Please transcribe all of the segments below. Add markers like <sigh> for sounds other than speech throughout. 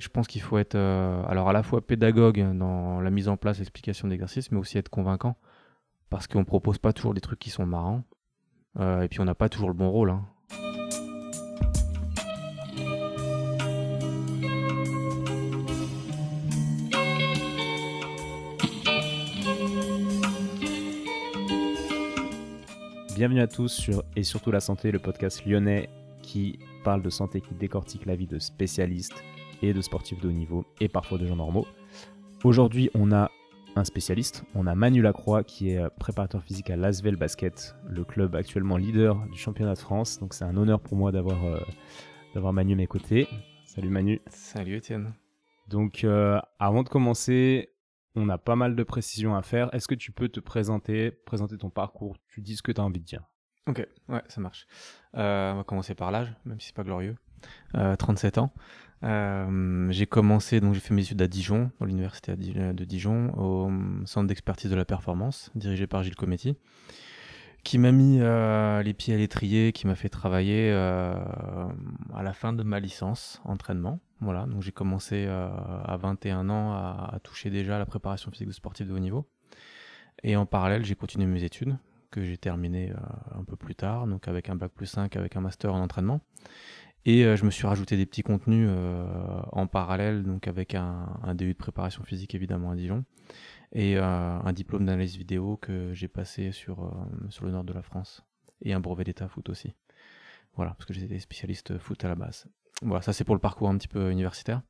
Je pense qu'il faut être euh, alors à la fois pédagogue dans la mise en place, l'explication d'exercices, mais aussi être convaincant. Parce qu'on propose pas toujours des trucs qui sont marrants. Euh, et puis on n'a pas toujours le bon rôle. hein. Bienvenue à tous sur Et surtout la santé, le podcast lyonnais qui parle de santé, qui décortique la vie de spécialistes et de sportifs de haut niveau et parfois de gens normaux. Aujourd'hui, on a un spécialiste, on a Manu Lacroix qui est euh, préparateur physique à Lasvel Basket, le club actuellement leader du championnat de France. Donc c'est un honneur pour moi d'avoir euh, d'avoir Manu à mes côtés. Salut Manu. Salut Étienne. Donc euh, avant de commencer, on a pas mal de précisions à faire. Est-ce que tu peux te présenter, présenter ton parcours? Tu dis ce que tu as envie de dire. Ok, ouais, ça marche. Euh, on va commencer par l'âge, même si c'est pas glorieux. Euh, 37 ans. Euh, j'ai commencé, donc j'ai fait mes études à Dijon, dans l'université Di- de Dijon, au centre d'expertise de la performance, dirigé par Gilles Cometti, qui m'a mis euh, les pieds à l'étrier, qui m'a fait travailler euh, à la fin de ma licence entraînement. Voilà, donc j'ai commencé euh, à 21 ans à, toucher déjà la préparation physique de sportifs de haut niveau. Et en parallèle, j'ai continué mes études, que j'ai terminées euh, un peu plus tard, donc avec un bac plus 5, avec un master en entraînement. Et euh, je me suis rajouté des petits contenus euh, en parallèle, donc avec un, un DU de préparation physique évidemment à Dijon, et euh, un diplôme d'analyse vidéo que j'ai passé sur, sur le nord de la France, et un brevet d'état foot aussi. Voilà, parce que j'étais spécialiste foot à la base. Voilà, ça c'est pour le parcours un petit peu universitaire.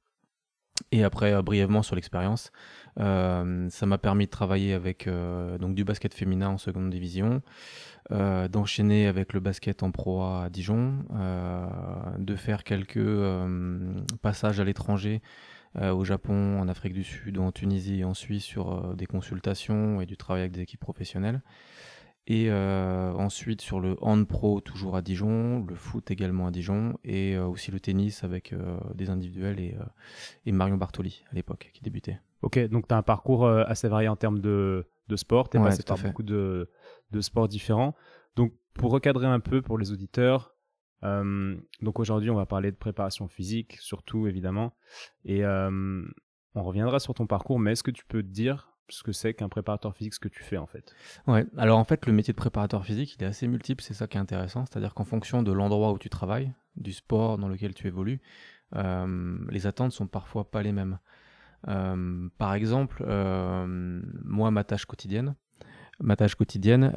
Et après, euh, brièvement sur l'expérience, euh, ça m'a permis de travailler avec euh, donc du basket féminin en seconde division, d'enchaîner avec le basket en pro à Dijon, de faire quelques passages à l'étranger, au Japon, en Afrique du Sud, en Tunisie et en Suisse sur des consultations et du travail avec des équipes professionnelles. Et euh, ensuite sur le hand pro toujours à Dijon, le foot également à Dijon et euh, aussi le tennis avec euh, des individuels et, et Marion Bartoli à l'époque qui débutait. Ok, donc tu as un parcours assez varié en termes de, de sport. Tu es Ouais, passé par fait. beaucoup de, de sports différents. Donc, pour recadrer un peu pour les auditeurs, donc aujourd'hui, on va parler de préparation physique, surtout évidemment. Et on reviendra sur ton parcours, mais est-ce que tu peux te dire ce que c'est qu'un préparateur physique, ce que tu fais en fait Ouais, alors en fait, le métier de préparateur physique, il est assez multiple, c'est ça qui est intéressant. C'est-à-dire qu'en fonction de l'endroit où tu travailles, du sport dans lequel tu évolues, euh, les attentes sont parfois pas les mêmes. Euh, par exemple, euh, moi, ma tâche quotidienne, ma tâche quotidienne,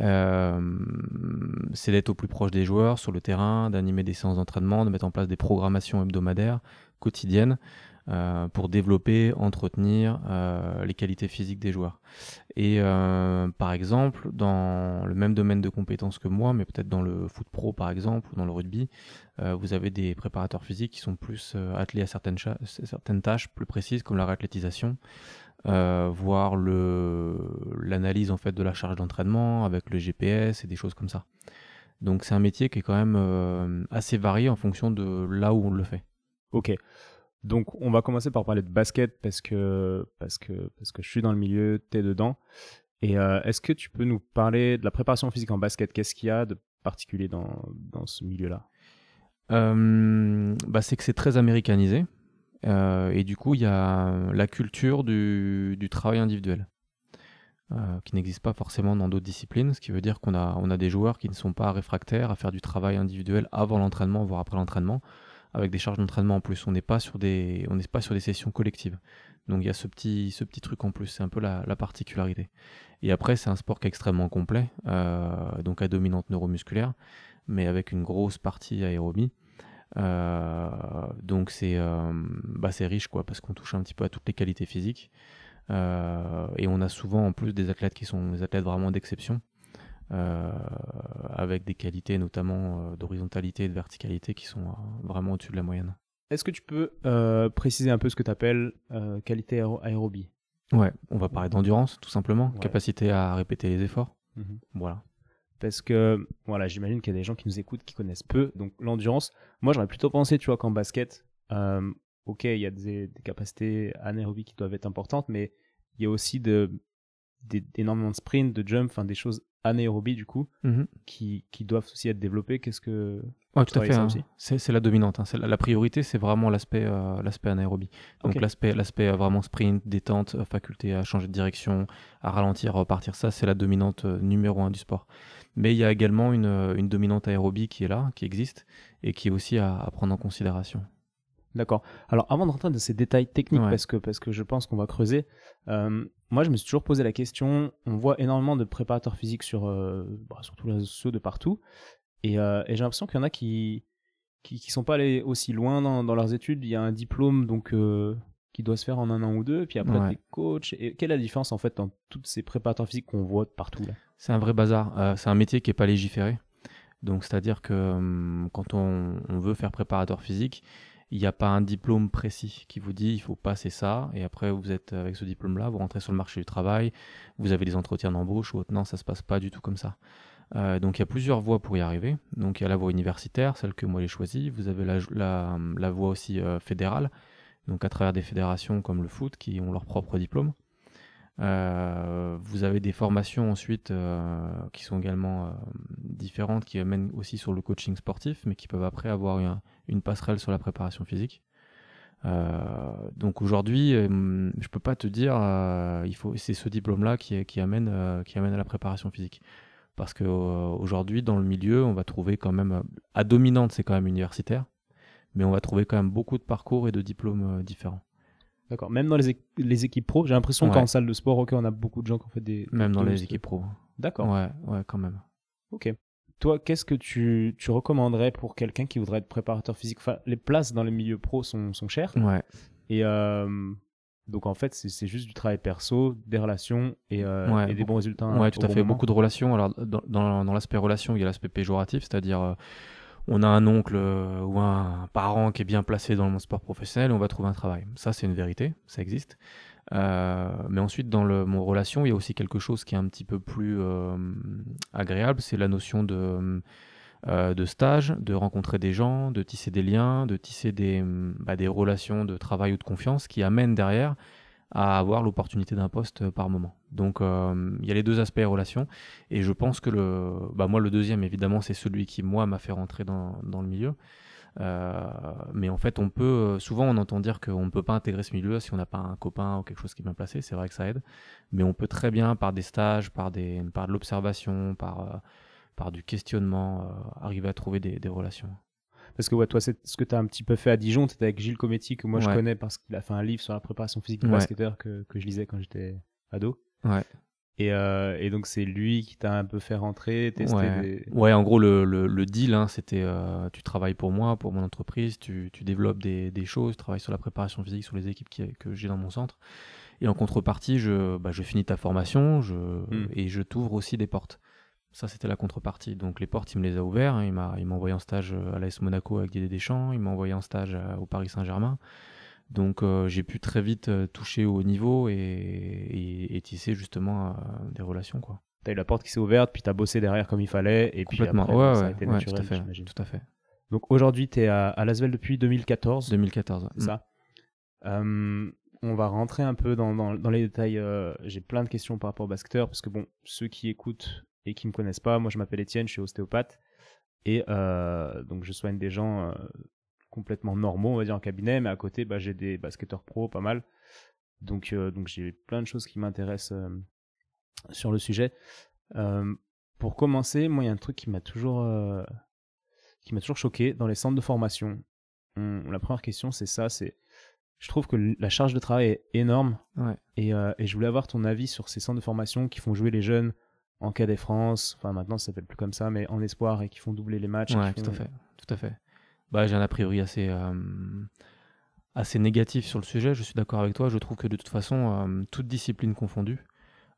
c'est d'être au plus proche des joueurs sur le terrain, d'animer des séances d'entraînement, de mettre en place des programmations hebdomadaires, quotidiennes, euh, pour développer, entretenir euh, les qualités physiques des joueurs. Et euh, par exemple, dans le même domaine de compétences que moi, mais peut-être dans le foot pro par exemple, ou dans le rugby, vous avez des préparateurs physiques qui sont plus attelés à certaines, tâches plus précises, comme la réathlétisation, euh, voire le l'analyse en fait de la charge d'entraînement avec le GPS et des choses comme ça. Donc c'est un métier qui est quand même assez varié en fonction de là où on le fait. Ok. Donc, on va commencer par parler de basket parce que, parce que, parce que je suis dans le milieu, tu es dedans. Et euh, est-ce que tu peux nous parler de la préparation physique en basket? Qu'est-ce qu'il y a de particulier dans, dans ce milieu-là? Euh, bah, c'est que c'est très américanisé. Euh, et du coup, il y a la culture du, du travail individuel, qui n'existe pas forcément dans d'autres disciplines, ce qui veut dire qu'on a, on a des joueurs qui ne sont pas réfractaires à faire du travail individuel avant l'entraînement, voire après l'entraînement, avec des charges d'entraînement en plus. On n'est pas sur des, on n'est pas sur des sessions collectives. Donc il y a ce petit, ce petit truc en plus, c'est un peu la, la particularité. Et après, c'est un sport qui est extrêmement complet, euh, donc à dominante neuromusculaire, mais avec une grosse partie aérobie. Euh, donc c'est euh, bah, c'est riche quoi parce qu'on touche un petit peu à toutes les qualités physiques et on a souvent en plus des athlètes qui sont des athlètes vraiment d'exception avec des qualités notamment euh, d'horizontalité et de verticalité qui sont euh, vraiment au-dessus de la moyenne. Est-ce que tu peux euh, préciser un peu ce que tu appelles qualité aéro- aérobie? Ouais, on va parler d'endurance tout simplement, Ouais. capacité à répéter les efforts. Mhm. Voilà. Parce que, voilà, j'imagine qu'il y a des gens qui nous écoutent qui connaissent peu. Donc, l'endurance, moi, j'aurais plutôt pensé, tu vois, qu'en basket, euh, ok, il y a des, des capacités anaérobies qui doivent être importantes, mais il y a aussi de, des, énormément de sprint, de jump, enfin, des choses anaérobie du coup, Mhm. qui, qui doivent aussi être développées. Qu'est-ce que Ouais, tout à fait. hein. C'est la dominante. hein. C'est La, la priorité, c'est vraiment l'aspect euh, l'aspect anaérobie. Donc l'aspect l'aspect euh, vraiment sprint, détente, euh, faculté à changer de direction, à ralentir, à repartir, ça c'est la dominante euh, numéro un du sport. Mais il y a également une, une dominante aérobie qui est là, qui existe, et qui est aussi à, à prendre en considération. D'accord. Alors avant de rentrer dans ces détails techniques, Ouais. parce, que, parce que je pense qu'on va creuser, euh, moi je me suis toujours posé la question, on voit énormément de préparateurs physiques sur, euh, bah, sur tous les réseaux sociaux de partout, et, euh, et j'ai l'impression qu'il y en a qui qui, qui sont pas allés aussi loin dans, dans leurs études. Il y a un diplôme donc euh, qui doit se faire en un an ou deux, puis après Ouais. t'es coach. Et quelle est la différence en fait dans tous ces préparateurs physiques qu'on voit partout C'est un vrai bazar. C'est un métier qui n'est pas légiféré. Donc, c'est-à-dire que hum, quand on, on veut faire préparateur physique, il n'y a pas un diplôme précis qui vous dit il faut passer ça. Et après, vous êtes avec ce diplôme-là, vous rentrez sur le marché du travail, vous avez des entretiens d'embauche ou autre. Non, ça se passe pas du tout comme ça. Euh, donc, il y a plusieurs voies pour y arriver. Donc, il y a la voie universitaire, celle que moi j'ai choisie. Vous avez la, voie aussi euh, fédérale, donc à travers des fédérations comme le foot qui ont leur propre diplôme. Euh, vous avez des formations ensuite euh, qui sont également euh, différentes, qui amènent aussi sur le coaching sportif, mais qui peuvent après avoir une, passerelle sur la préparation physique. Donc aujourd'hui, je peux pas te dire, il faut, c'est ce diplôme-là qui, qui amène, qui amène à la préparation physique. Parce que aujourd'hui, dans le milieu, on va trouver quand même, à dominante, c'est quand même universitaire, mais on va trouver quand même beaucoup de parcours et de diplômes différents. D'accord. Même dans les, é- les équipes pro, j'ai l'impression Ouais. qu'en salle de sport, ok, on a beaucoup de gens qui ont fait des. Même dans les équipes pro. D'accord. Ouais, ouais, quand même. Ok. Toi, qu'est-ce que tu, tu recommanderais pour quelqu'un qui voudrait être préparateur physique? Enfin, les places dans les milieux pro sont, sont chères. Ouais. Et euh, donc, en fait, c'est c'est juste du travail perso, des relations et, euh, Ouais, et des bons résultats. Ouais, tout à fait. Beaucoup de relations. Alors, dans, dans, dans l'aspect relation, il y a l'aspect péjoratif, c'est-à-dire, euh, on a un oncle euh, ou un parent qui est bien placé dans le sport professionnel, on va trouver un travail. Ça, c'est une vérité, ça existe. Euh, mais ensuite, dans le mon relation, il y a aussi quelque chose qui est un petit peu plus euh, agréable, c'est la notion de, de stage, de rencontrer des gens, de tisser des liens, de tisser des, bah, des relations de travail ou de confiance qui amènent derrière à avoir l'opportunité d'un poste par moment. Donc euh, il y a les deux aspects relation et je pense que le bah moi le deuxième évidemment c'est celui qui moi m'a fait rentrer dans, dans le milieu. Euh, mais en fait on peut euh, souvent on entend dire qu'on ne peut pas intégrer ce milieu si on n'a pas un copain ou quelque chose qui est bien placé, c'est vrai que ça aide, mais on peut très bien par des stages, par des par de l'observation, par euh, par du questionnement euh, arriver à trouver des, des relations. Parce que ouais, toi, c'est ce que tu as un petit peu fait à Dijon, tu avec Gilles Cometti, que moi je connais parce qu'il a fait un livre sur la préparation physique des Ouais. basketteurs que, que je lisais quand j'étais ado. Ouais. Et, euh, et donc, c'est lui qui t'a un peu fait rentrer, tester Ouais. des. Ouais, en gros, le, le, le deal, hein, c'était euh, tu travailles pour moi, pour mon entreprise, tu, tu développes des, des choses, tu travailles sur la préparation physique, sur les équipes qui, que j'ai dans mon centre. Et en contrepartie, je, bah, je finis ta formation je, et je t'ouvre aussi des portes. Ça, c'était la contrepartie. Donc, les portes, il me les a ouvertes. hein. Il m'a il m'a envoyé en stage à l'AS Monaco avec Didier Deschamps. Il m'a envoyé en stage à- au Paris Saint-Germain. Donc, euh, j'ai pu très vite euh, toucher au haut niveau et, et, et tisser justement euh, des relations. quoi. T'as eu la porte qui s'est ouverte, puis t'as bossé derrière comme il fallait, et puis Complètement. après, ouais, ça a été ouais, naturel, tout à fait. j'imagine. Tout à fait. Donc aujourd'hui, t'es à, à Lasvel depuis 2014, 2014. ouais. c'est ça Euh, On va rentrer un peu dans, dans, dans les détails. euh, J'ai plein de questions par rapport au basketteur, parce que bon, ceux qui écoutent et qui me connaissent pas, moi je m'appelle Étienne, je suis ostéopathe, et euh, donc je soigne des gens euh, complètement normaux, on va dire en cabinet, mais à côté, bah, j'ai des basketteurs pro, pas mal. Donc, euh, donc j'ai plein de choses qui m'intéressent sur le sujet. Pour commencer, moi, il y a un truc qui m'a toujours, qui m'a toujours choqué dans les centres de formation. Hum, la première question, c'est ça, c'est, je trouve que la charge de travail est énorme. Ouais. Et, et je voulais avoir ton avis sur ces centres de formation qui font jouer les jeunes en Cadet France, enfin maintenant ça s'appelle plus comme ça, mais en espoir et qui font doubler les matchs. Ouais, tout à fait, tout à fait. Bah, j'ai un a priori assez, euh, assez négatif sur le sujet. Je suis d'accord avec toi. Je trouve que de toute façon, euh, toute discipline confondue,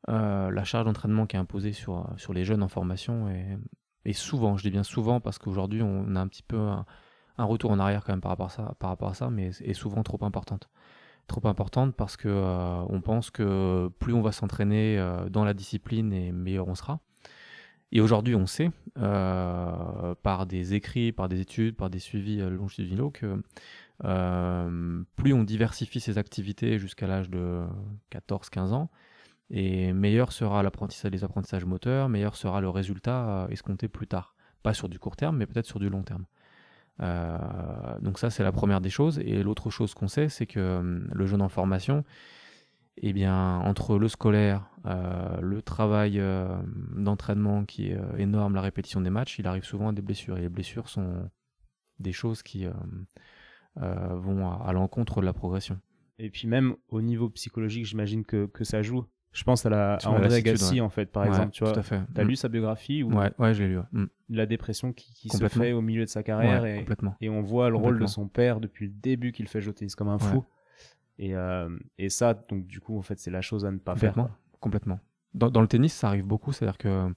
euh, la charge d'entraînement qui est imposée sur, sur les jeunes en formation est, est souvent, je dis bien souvent, parce qu'aujourd'hui on a un petit peu un, un retour en arrière quand même par rapport à ça, par rapport à ça mais est souvent trop importante. Trop importante parce que euh, on pense que plus on va s'entraîner euh, dans la discipline et meilleur on sera. Et aujourd'hui, on sait, euh, par des écrits, par des études, par des suivis longitudinaux, que plus on diversifie ses activités jusqu'à l'âge de 14-15 ans, Et meilleur sera l'apprentissage, les apprentissages moteurs, meilleur sera le résultat escompté plus tard. Pas sur du court terme, mais peut-être sur du long terme. Euh, donc ça, c'est la première des choses. Et l'autre chose qu'on sait, c'est que hum, le jeune en formation, eh bien, entre le scolaire, euh, le travail d'entraînement qui est énorme, la répétition des matchs, il arrive souvent à des blessures. Et les blessures sont des choses qui vont à, l'encontre de la progression. Et puis même au niveau psychologique, j'imagine que ça joue. Je pense à, la, à André Agassi, en fait, par exemple. Tu vois, fait. T'as Mm. lu sa biographie ou Ouais, ouais, je l'ai lu. Mm. la dépression qui, qui se fait au milieu de sa carrière et, complètement. et on voit le rôle de son père depuis le début qu'il fait jouer au tennis comme un fou. Et, euh, et ça, donc du coup, en fait, c'est la chose à ne pas faire. Complètement. quoi. complètement. Dans, dans le tennis, ça arrive beaucoup. C'est-à-dire que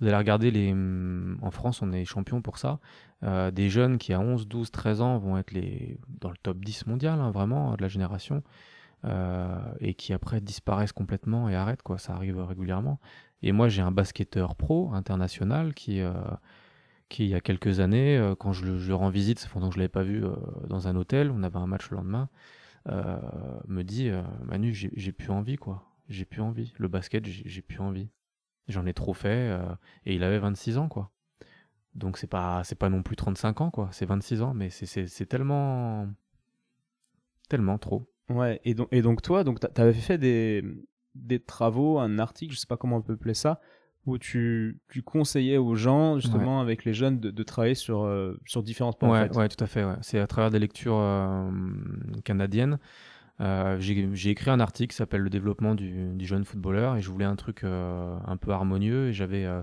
vous allez regarder les. hum, En France, on est champion pour ça. Euh, des jeunes qui, à 11, 12, 13 ans, vont être les, dans le top 10 mondial, hein, vraiment, de la génération. Euh, et qui après disparaissent complètement et arrêtent. Quoi. Ça arrive régulièrement. Et moi, j'ai un basketteur pro international qui. euh, qui il y a quelques années, euh, quand je le, je rends visite, fait longtemps que je ne l'avais pas vu dans un hôtel, on avait un match le lendemain, me dit Manu, j'ai plus envie, quoi. J'ai plus envie. Le basket, j'ai plus envie. J'en ai trop fait. et il avait 26 ans, quoi. Donc c'est pas, c'est pas non plus 35 ans, quoi. C'est 26 ans, mais c'est- c'est c'est tellement. Tellement trop. Ouais, et donc, et donc toi, donc t'a- t'avais fait des, des travaux, un article, je sais pas comment on peut appeler ça, où tu, tu conseillais aux gens, justement, avec les jeunes, de, de travailler sur, euh, sur différents en Ouais, fait. ouais, tout à fait. ouais. C'est à travers des lectures euh, canadiennes. Euh, j'ai j'ai écrit un article qui s'appelle Le développement du, du jeune footballeur et je voulais un truc euh, un peu harmonieux et j'avais euh,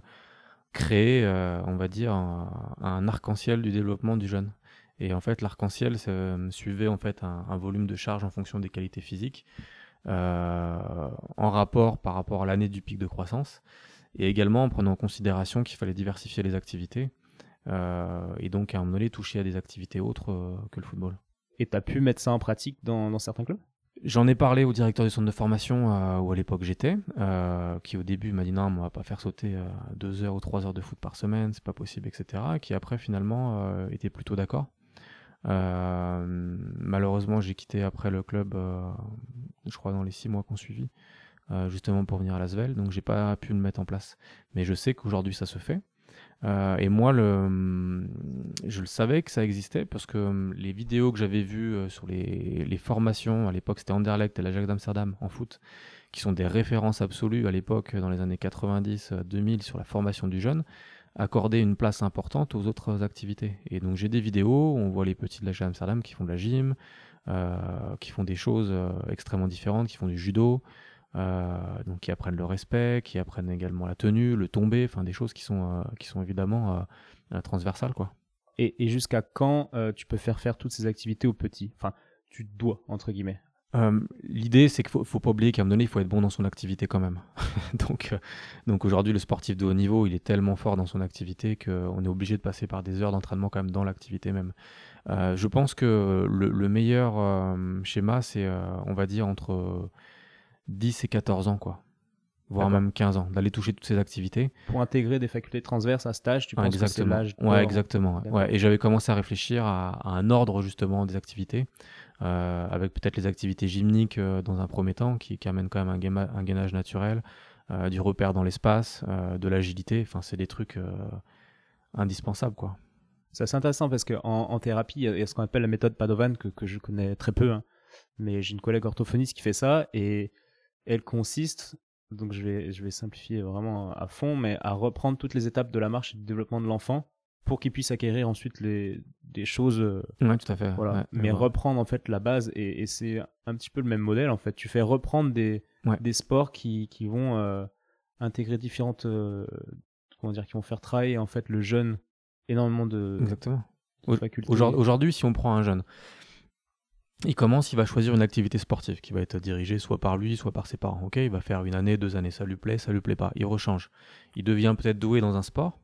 créé, on va dire, un, un arc-en-ciel du développement du jeune. Et en fait, l'arc-en-ciel suivait en fait un, un volume de charge en fonction des qualités physiques, euh, en rapport par rapport à l'année du pic de croissance, et également en prenant en considération qu'il fallait diversifier les activités. Euh, et donc à un moment donné toucher à des activités autres euh, que le football. Et t'as pu mettre ça en pratique dans, dans certains clubs? J'en ai parlé au directeur du centre de formation euh, où à l'époque j'étais, euh, qui au début m'a dit non, on va pas faire sauter euh, deux heures ou trois heures de foot par semaine, c'est pas possible, etc. Qui après finalement était plutôt d'accord. Euh, malheureusement, j'ai quitté après le club, euh, je crois dans les six mois qu'on suivit, euh, justement pour venir à Lasvel, donc j'ai pas pu le mettre en place. Mais je sais qu'aujourd'hui ça se fait. Et moi, je le savais que ça existait parce que les vidéos que j'avais vues sur les, les formations, à l'époque c'était Anderlecht et l'Ajax d'Amsterdam en foot, qui sont des références absolues à l'époque, dans les années 90-2000, sur la formation du jeune, accordaient une place importante aux autres activités. Et donc j'ai des vidéos, on voit les petits de l'Ajax d'Amsterdam qui font de la gym, euh, qui font des choses euh, extrêmement différentes, qui font du judo, euh, donc qui apprennent le respect, qui apprennent également la tenue, le tombé, enfin des choses qui sont, qui sont évidemment transversales quoi. Et, et jusqu'à quand tu peux faire faire toutes ces activités aux petits? Enfin, tu dois, entre guillemets. Euh, L'idée, c'est qu'il faut, faut pas oublier qu'à un moment donné, il faut être bon dans son activité quand même. <laughs> donc, euh, donc aujourd'hui, le sportif de haut niveau, il est tellement fort dans son activité qu'on est obligé de passer par des heures d'entraînement quand même dans l'activité même. Euh, je pense que le, le meilleur schéma, c'est, on va dire, entre 10 et 14 ans, quoi. Voire même 15 ans, d'aller toucher toutes ces activités. Pour intégrer des facultés transverses à stage, tu Ouais, penses que c'est exactement. l'âge Ouais, exactement. Ouais, et j'avais commencé à réfléchir à, à un ordre justement des activités, euh, avec peut-être les activités gymniques euh, dans un premier temps, qui, amènent quand même un, gainage naturel, euh, du repère dans l'espace, de l'agilité. Enfin, c'est des trucs indispensables, quoi. C'est assez intéressant parce qu'en en thérapie, il y a ce qu'on appelle la méthode Padovan que, je connais très peu, hein. mais j'ai une collègue orthophoniste qui fait ça et elle consiste, donc je vais simplifier vraiment à fond, mais à reprendre toutes les étapes de la marche et du développement de l'enfant pour qu'il puisse acquérir ensuite les, des choses, euh, Ouais, tout à fait. voilà. ouais, mais ouais. reprendre en fait la base et, et c'est un petit peu le même modèle en fait. Tu fais reprendre des, des sports qui, qui vont euh, intégrer différentes, euh, comment dire, qui vont faire travailler en fait le jeune énormément de, Exactement. de Au- facultés. Aujourd'hui, aujourd'hui, si on prend un jeune, il commence, il va choisir une activité sportive qui va être dirigée soit par lui, soit par ses parents. Ok, il va faire une année, deux années, ça lui plaît, ça lui plaît pas. Il rechange. Il devient peut-être doué dans un sport.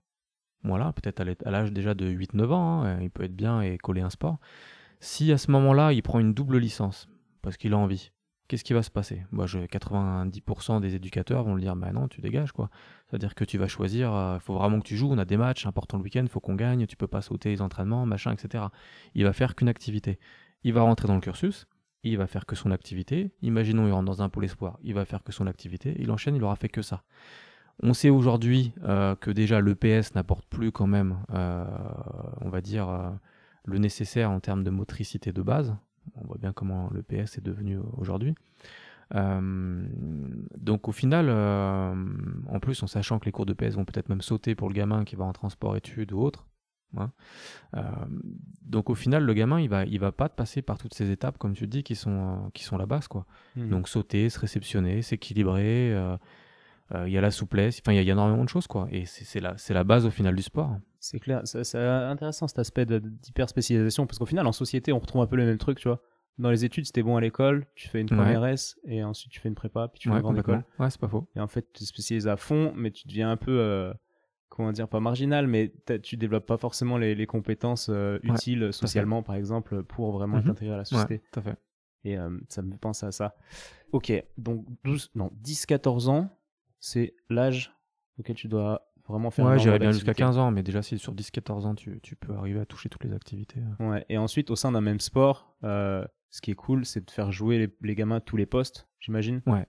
Voilà, peut-être à l'âge- déjà de 8-9 ans, hein, il peut être bien et coller un sport. Si à ce moment-là, il prend une double licence parce qu'il a envie, qu'est-ce qui va se passer? Moi, je 90% des éducateurs vont le dire bah non, tu dégages quoi. C'est-à-dire que tu vas choisir, il faut vraiment que tu joues, on a des matchs importants le week-end, il faut qu'on gagne, tu peux pas sauter les entraînements, machin, etc. Il va faire qu'une activité. Il va rentrer dans le cursus, il va faire que son activité. Imaginons, il rentre dans un pôle espoir, il va faire que son activité. Il enchaîne, il aura fait que ça. On sait aujourd'hui euh, que déjà l'EPS n'apporte plus quand même, euh, on va dire, euh, le nécessaire en termes de motricité de base. On voit bien comment l'EPS est devenu aujourd'hui. donc au final, en plus en sachant que les cours de PS vont peut-être même sauter pour le gamin qui va en transport études ou autre, hein, donc au final le gamin il va il va pas passer par toutes ces étapes comme tu dis qui sont qui sont la base quoi. Mhm. Donc sauter, se réceptionner, s'équilibrer, il y a la souplesse, enfin il y, a- il y a énormément de choses quoi. Et c'est la, la base au final du sport. C'est clair, c'est intéressant cet aspect de- d'hyper spécialisation parce qu'au final en société on retrouve un peu le même truc, tu vois. Dans les études, c'était bon à l'école, tu fais une Ouais. première S et ensuite tu fais une prépa, puis tu fais Ouais, complètement. école. Ouais, c'est pas faux. Et en fait, tu te spécialises à fond, mais tu deviens un peu, euh, comment dire, pas marginal, mais tu développes pas forcément les, les compétences euh, Ouais, utiles socialement, par exemple, pour vraiment Mhm. t'intégrer à la société. Tout à fait. Et euh, ça me fait penser à ça. Ok, donc 12, non, 10-14 ans, c'est l'âge auquel tu dois vraiment faire Ouais, j'irais bien jusqu'à d'activités. 15 ans, mais déjà si sur 10-14 ans tu, tu peux arriver à toucher toutes les activités. euh. Ouais, et ensuite, au sein d'un même sport, euh, ce qui est cool, c'est de faire jouer les, les gamins à tous les postes, j'imagine. Ouais.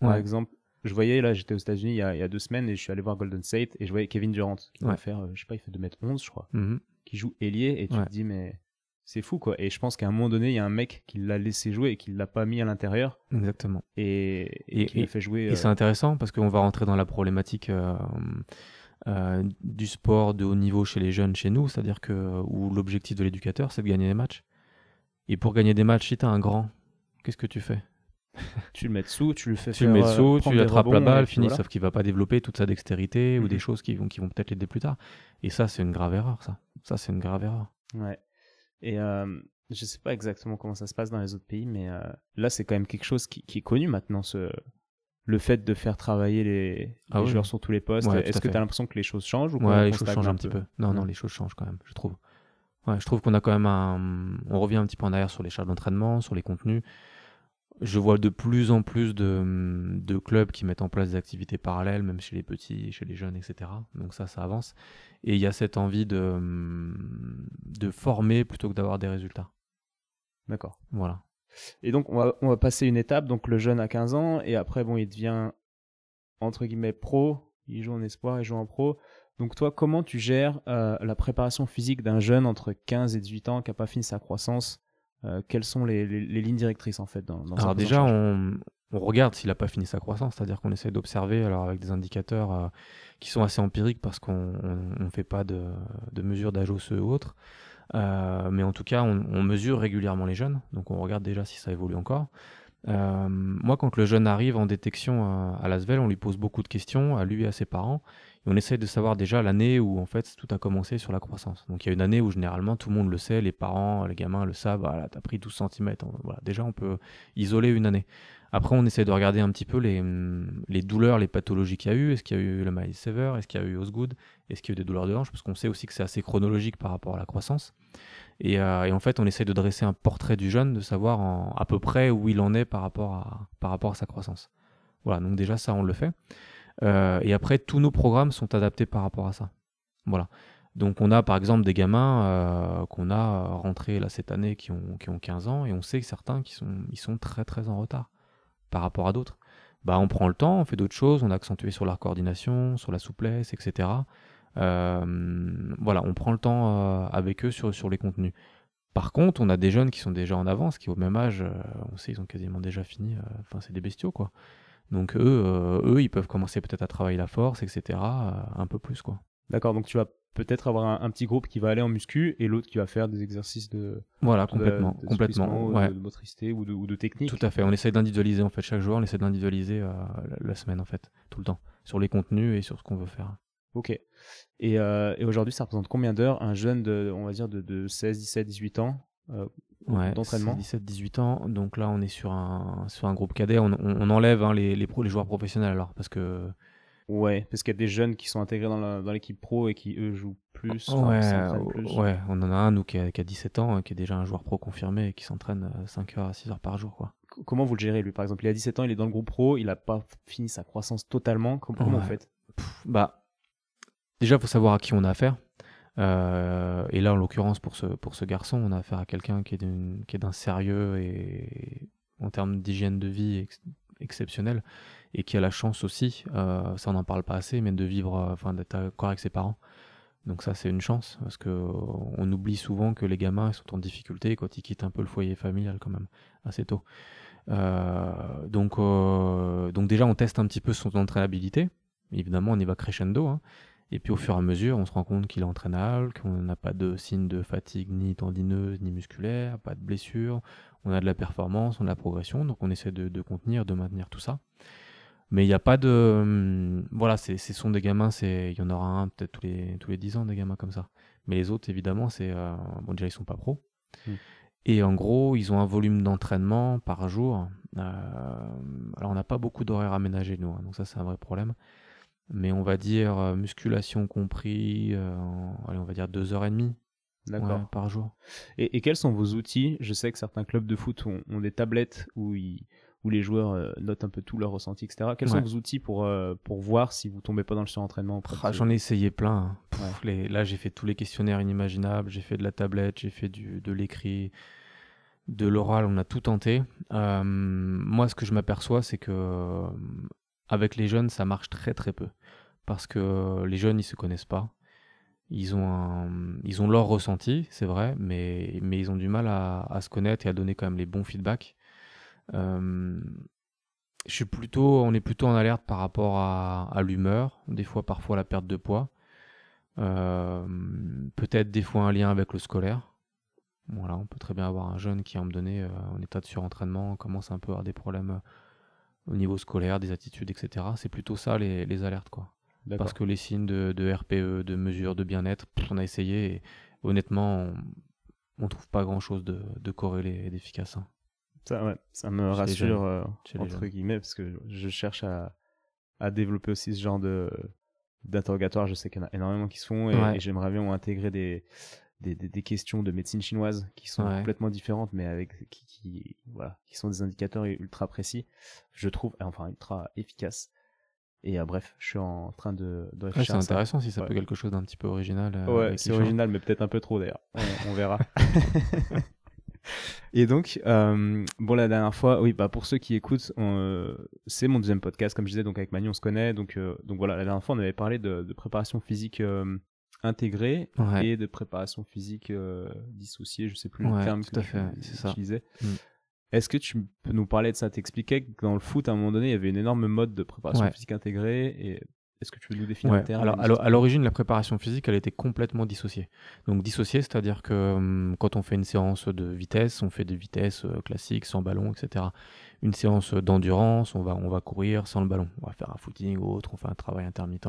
Par Ouais. exemple, je voyais, là, j'étais aux États-Unis il, y a- il y a deux semaines et je suis allé voir Golden State et je voyais Kevin Durant qui Ouais. faire, euh, je sais pas, il fait 2m11, je crois, Mhm. qui joue ailier et tu Ouais. te dis, mais c'est fou quoi. Et je pense qu'à un moment donné, il y a un mec qui l'a laissé jouer et qui l'a pas mis à l'intérieur Exactement. et, et, Et- qui l'a fait jouer. Et euh, c'est intéressant parce qu'on va rentrer dans la problématique euh, euh, du sport de haut niveau chez les jeunes, chez nous, c'est-à-dire que où l'objectif de l'éducateur, c'est de gagner des matchs. Et pour gagner des matchs, si tu as un grand, qu'est-ce que tu fais? Tu le mets dessous, tu le fais Tu le faire, mets euh, dessous, tu attrapes la balle, fini, voilà. sauf qu'il va pas développer toute sa dextérité ou Mhm. des choses qui vont, qui vont peut-être l'aider plus tard. Et ça, c'est une grave erreur, ça. Ça, c'est une grave erreur. Ouais. Et euh, je sais pas exactement comment ça se passe dans les autres pays, mais euh, là, c'est quand même quelque chose qui, qui est connu maintenant, ce... le fait de faire travailler les, Ah les oui. joueurs sur tous les postes. Ouais, Est-ce que tu as l'impression que les choses changent ou Ouais, les choses changent un petit peu? Non, non, Ouais. les choses changent quand même, je trouve. Ouais, je trouve qu'on a quand même un. On revient un petit peu en arrière sur les charges d'entraînement, sur les contenus. Je vois de plus en plus de, de clubs qui mettent en place des activités parallèles, même chez les petits, chez les jeunes, etc. Donc ça, ça avance. Et il y a cette envie de, de former plutôt que d'avoir des résultats. D'accord. Voilà. Et donc, on va, on va passer une étape. Donc, le jeune a 15 ans et après, bon, il devient entre guillemets pro. Il joue en espoir, il joue en pro. Donc, toi, comment tu gères euh, la préparation physique d'un jeune entre 15 et 18 ans qui n'a pas fini sa croissance Euh, Quelles sont les, les- les lignes directrices en fait dans, dans Alors déjà, on, on regarde s'il n'a pas fini sa croissance, c'est-à-dire qu'on essaie d'observer alors avec des indicateurs euh, qui sont assez empiriques parce qu'on ne fait pas de, de mesures d'âge osseux ou autre. Euh, mais en tout cas, on, on mesure régulièrement les jeunes, donc on regarde déjà si ça évolue encore. Moi, quand le jeune arrive en détection à, à l'ASVEL, on lui pose beaucoup de questions, à lui et à ses parents, on essaie de savoir déjà l'année où en fait tout a commencé sur la croissance. Donc il y a une année où généralement tout le monde le sait, les parents, les gamins le savent, voilà, t'as pris 12 cm. Voilà, déjà on peut isoler une année. Après, on essaie de regarder un petit peu les, hum, douleurs, les pathologies qu'il y a eu. Est-ce qu'il y a eu le Miles Sever Est-ce qu'il y a eu Osgood? Est-ce qu'il y a eu des douleurs de hanche? Parce qu'on sait aussi que c'est assez chronologique par rapport à la croissance. Et, euh, en fait, on essaie de dresser un portrait du jeune, de savoir à peu près où il en est par rapport à sa croissance. Voilà, donc déjà ça, on le fait. Euh, et après, tous nos programmes sont adaptés par rapport à ça. Voilà. Donc on a par exemple des gamins euh, qu'on a euh, rentrés là cette année qui ont, qui ont 15 ans et on sait que certains qui sont, ils sont très très en retard par rapport à d'autres. Bah, on prend le temps, on fait d'autres choses, on a accentué sur la coordination, sur la souplesse, etc. Voilà, on prend le temps avec eux sur, sur les contenus. Par contre, on a des jeunes qui sont déjà en avance, qui au même âge, on sait, ils ont quasiment déjà fini. Enfin, c'est des bestiaux, quoi. Donc eux, euh, eux, ils peuvent commencer peut-être à travailler la force, etc. euh, un peu plus, quoi. D'accord, donc tu vas peut-être avoir un, un petit groupe qui va aller en muscu et l'autre qui va faire des exercices de, Voilà, de- complètement, de complètement. Ouais. de, de motricité ou de, ou de technique. Tout à fait. On essaie d'individualiser en fait chaque joueur, on essaie d'individualiser euh, la, la semaine en fait, tout le temps, sur les contenus et sur ce qu'on veut faire. Ok. Et, euh, et aujourd'hui, ça représente combien d'heures un jeune de, on va dire, de, de 16, 17, 18 ans Ouais, d'entraînement 17-18 ans, donc là on est sur un, sur un groupe cadet, on, on- on enlève hein, les, les, les joueurs professionnels alors, parce que Ouais, parce qu'il y a des jeunes qui sont intégrés dans l'équipe pro et qui, eux, jouent plus. enfin, ouais, s'entraînent plus. ouais, on en a un nous qui a, qui a 17 ans, qui est déjà un joueur pro confirmé et qui s'entraîne 5 heures à 6 heures par jour. Quoi. C- Comment vous le gérez, lui Par exemple, il a 17 ans, il est dans le groupe pro, il a pas fini sa croissance totalement. Com- Comment Ouais. vous faites? Pff, bah, déjà, il faut savoir à qui on a affaire. Euh, et là, en l'occurrence, pour ce, garçon, on a affaire à quelqu'un qui est d'un sérieux et en termes d'hygiène de vie exceptionnel et qui a la chance aussi, euh, ça on n'en parle pas assez, mais de vivre, euh, enfin d'être d'accord avec ses parents. Donc ça c'est une chance parce que on oublie souvent que les gamins sont en difficulté quand ils quittent un peu le foyer familial quand même assez tôt. donc donc déjà on teste un petit peu son entraînabilité. Évidemment on y va crescendo. Hein. Et puis au fur et à mesure, on se rend compte qu'il est entraînable, qu'on n'a pas de signe de fatigue ni tendineuse ni musculaire, pas de blessure, on a de la performance, on a de la progression, donc on essaie de, contenir, de maintenir tout ça. Mais il n'y a pas de... Hum, voilà, ce sont des gamins, il y en aura un peut-être tous les, tous les 10 ans, des gamins comme ça. Mais les autres, évidemment, c'est... Euh, bon, déjà, ils sont pas pros. Hmm. Et en gros, ils ont un volume d'entraînement par jour. Euh, alors, on n'a pas beaucoup d'horaires aménagés, nous, hein, donc ça, c'est un vrai problème mais on va dire euh, musculation compris, euh, allez, on va dire deux heures et demie par jour. Et, quels sont vos outils? Je sais que certains clubs de foot ont, des tablettes où, où les joueurs euh, notent un peu tout leur ressenti, etc. Quels sont vos outils pour, pour voir si vous tombez pas dans le surentraînement ah, J'en ai essayé plein. Hein. là, j'ai fait tous les questionnaires inimaginables. J'ai fait de la tablette, j'ai fait du, de l'écrit, de l'oral. On a tout tenté. moi, ce que je m'aperçois, c'est que avec les jeunes, ça marche très très peu. Parce que les jeunes, ils se connaissent pas. Ils ont, ils ont leur ressenti, c'est vrai, mais, mais ils ont du mal à, se connaître et à donner quand même les bons feedbacks. Euh, je suis plutôt, on est plutôt en alerte par rapport à, l'humeur, des fois parfois la perte de poids, euh, peut-être des fois un lien avec le scolaire. Voilà, on peut très bien avoir un jeune qui, en me donner euh, en état de surentraînement, commence un peu à avoir des problèmes au niveau scolaire, des attitudes, etc. C'est plutôt ça les, alertes, quoi. Parce que les signes de, RPE, de mesure de bien-être, on a essayé et honnêtement, on, ne trouve pas grand-chose de, de, corrélé et d'efficace. Hein. Ça, ouais, ça me rassure, euh, entre guillemets, parce que je cherche à, à développer aussi ce genre de d'interrogatoire. Je sais qu'il y en a énormément qui se font et j'aimerais bien intégrer des, des, des, questions de médecine chinoise qui sont complètement différentes, mais avec qui, qui, voilà, qui sont des indicateurs ultra précis, je trouve, enfin ultra efficaces. Et euh, bref, je suis en train de, de réfléchir. c'est intéressant si ça peut quelque chose d'un petit peu original. Euh, ouais, c'est original, mais peut-être un peu trop d'ailleurs. On, verra. <laughs> Et donc, euh, bon, la dernière fois, oui, bah, pour ceux qui écoutent, c'est mon deuxième podcast, comme je disais, donc avec Manu, on se connaît. Donc, donc voilà, la dernière fois, on avait parlé de, de préparation physique intégré et de préparation physique euh, dissociée, je sais plus le terme que tu utilisais. Mm. Est-ce que tu peux nous parler de ça? T'expliquais que dans le foot, à un moment donné, il y avait une énorme mode de préparation physique intégrée et est-ce que tu veux nous définir le terme? Alors, à l'origine, la préparation physique, elle était complètement dissociée. Donc dissociée, c'est-à-dire que hum, quand on fait une séance de vitesse, on fait des vitesses euh, classiques, sans ballon, etc. Une séance d'endurance, on va, on va courir sans le ballon. On va faire un footing ou autre, on fait un travail intermittent.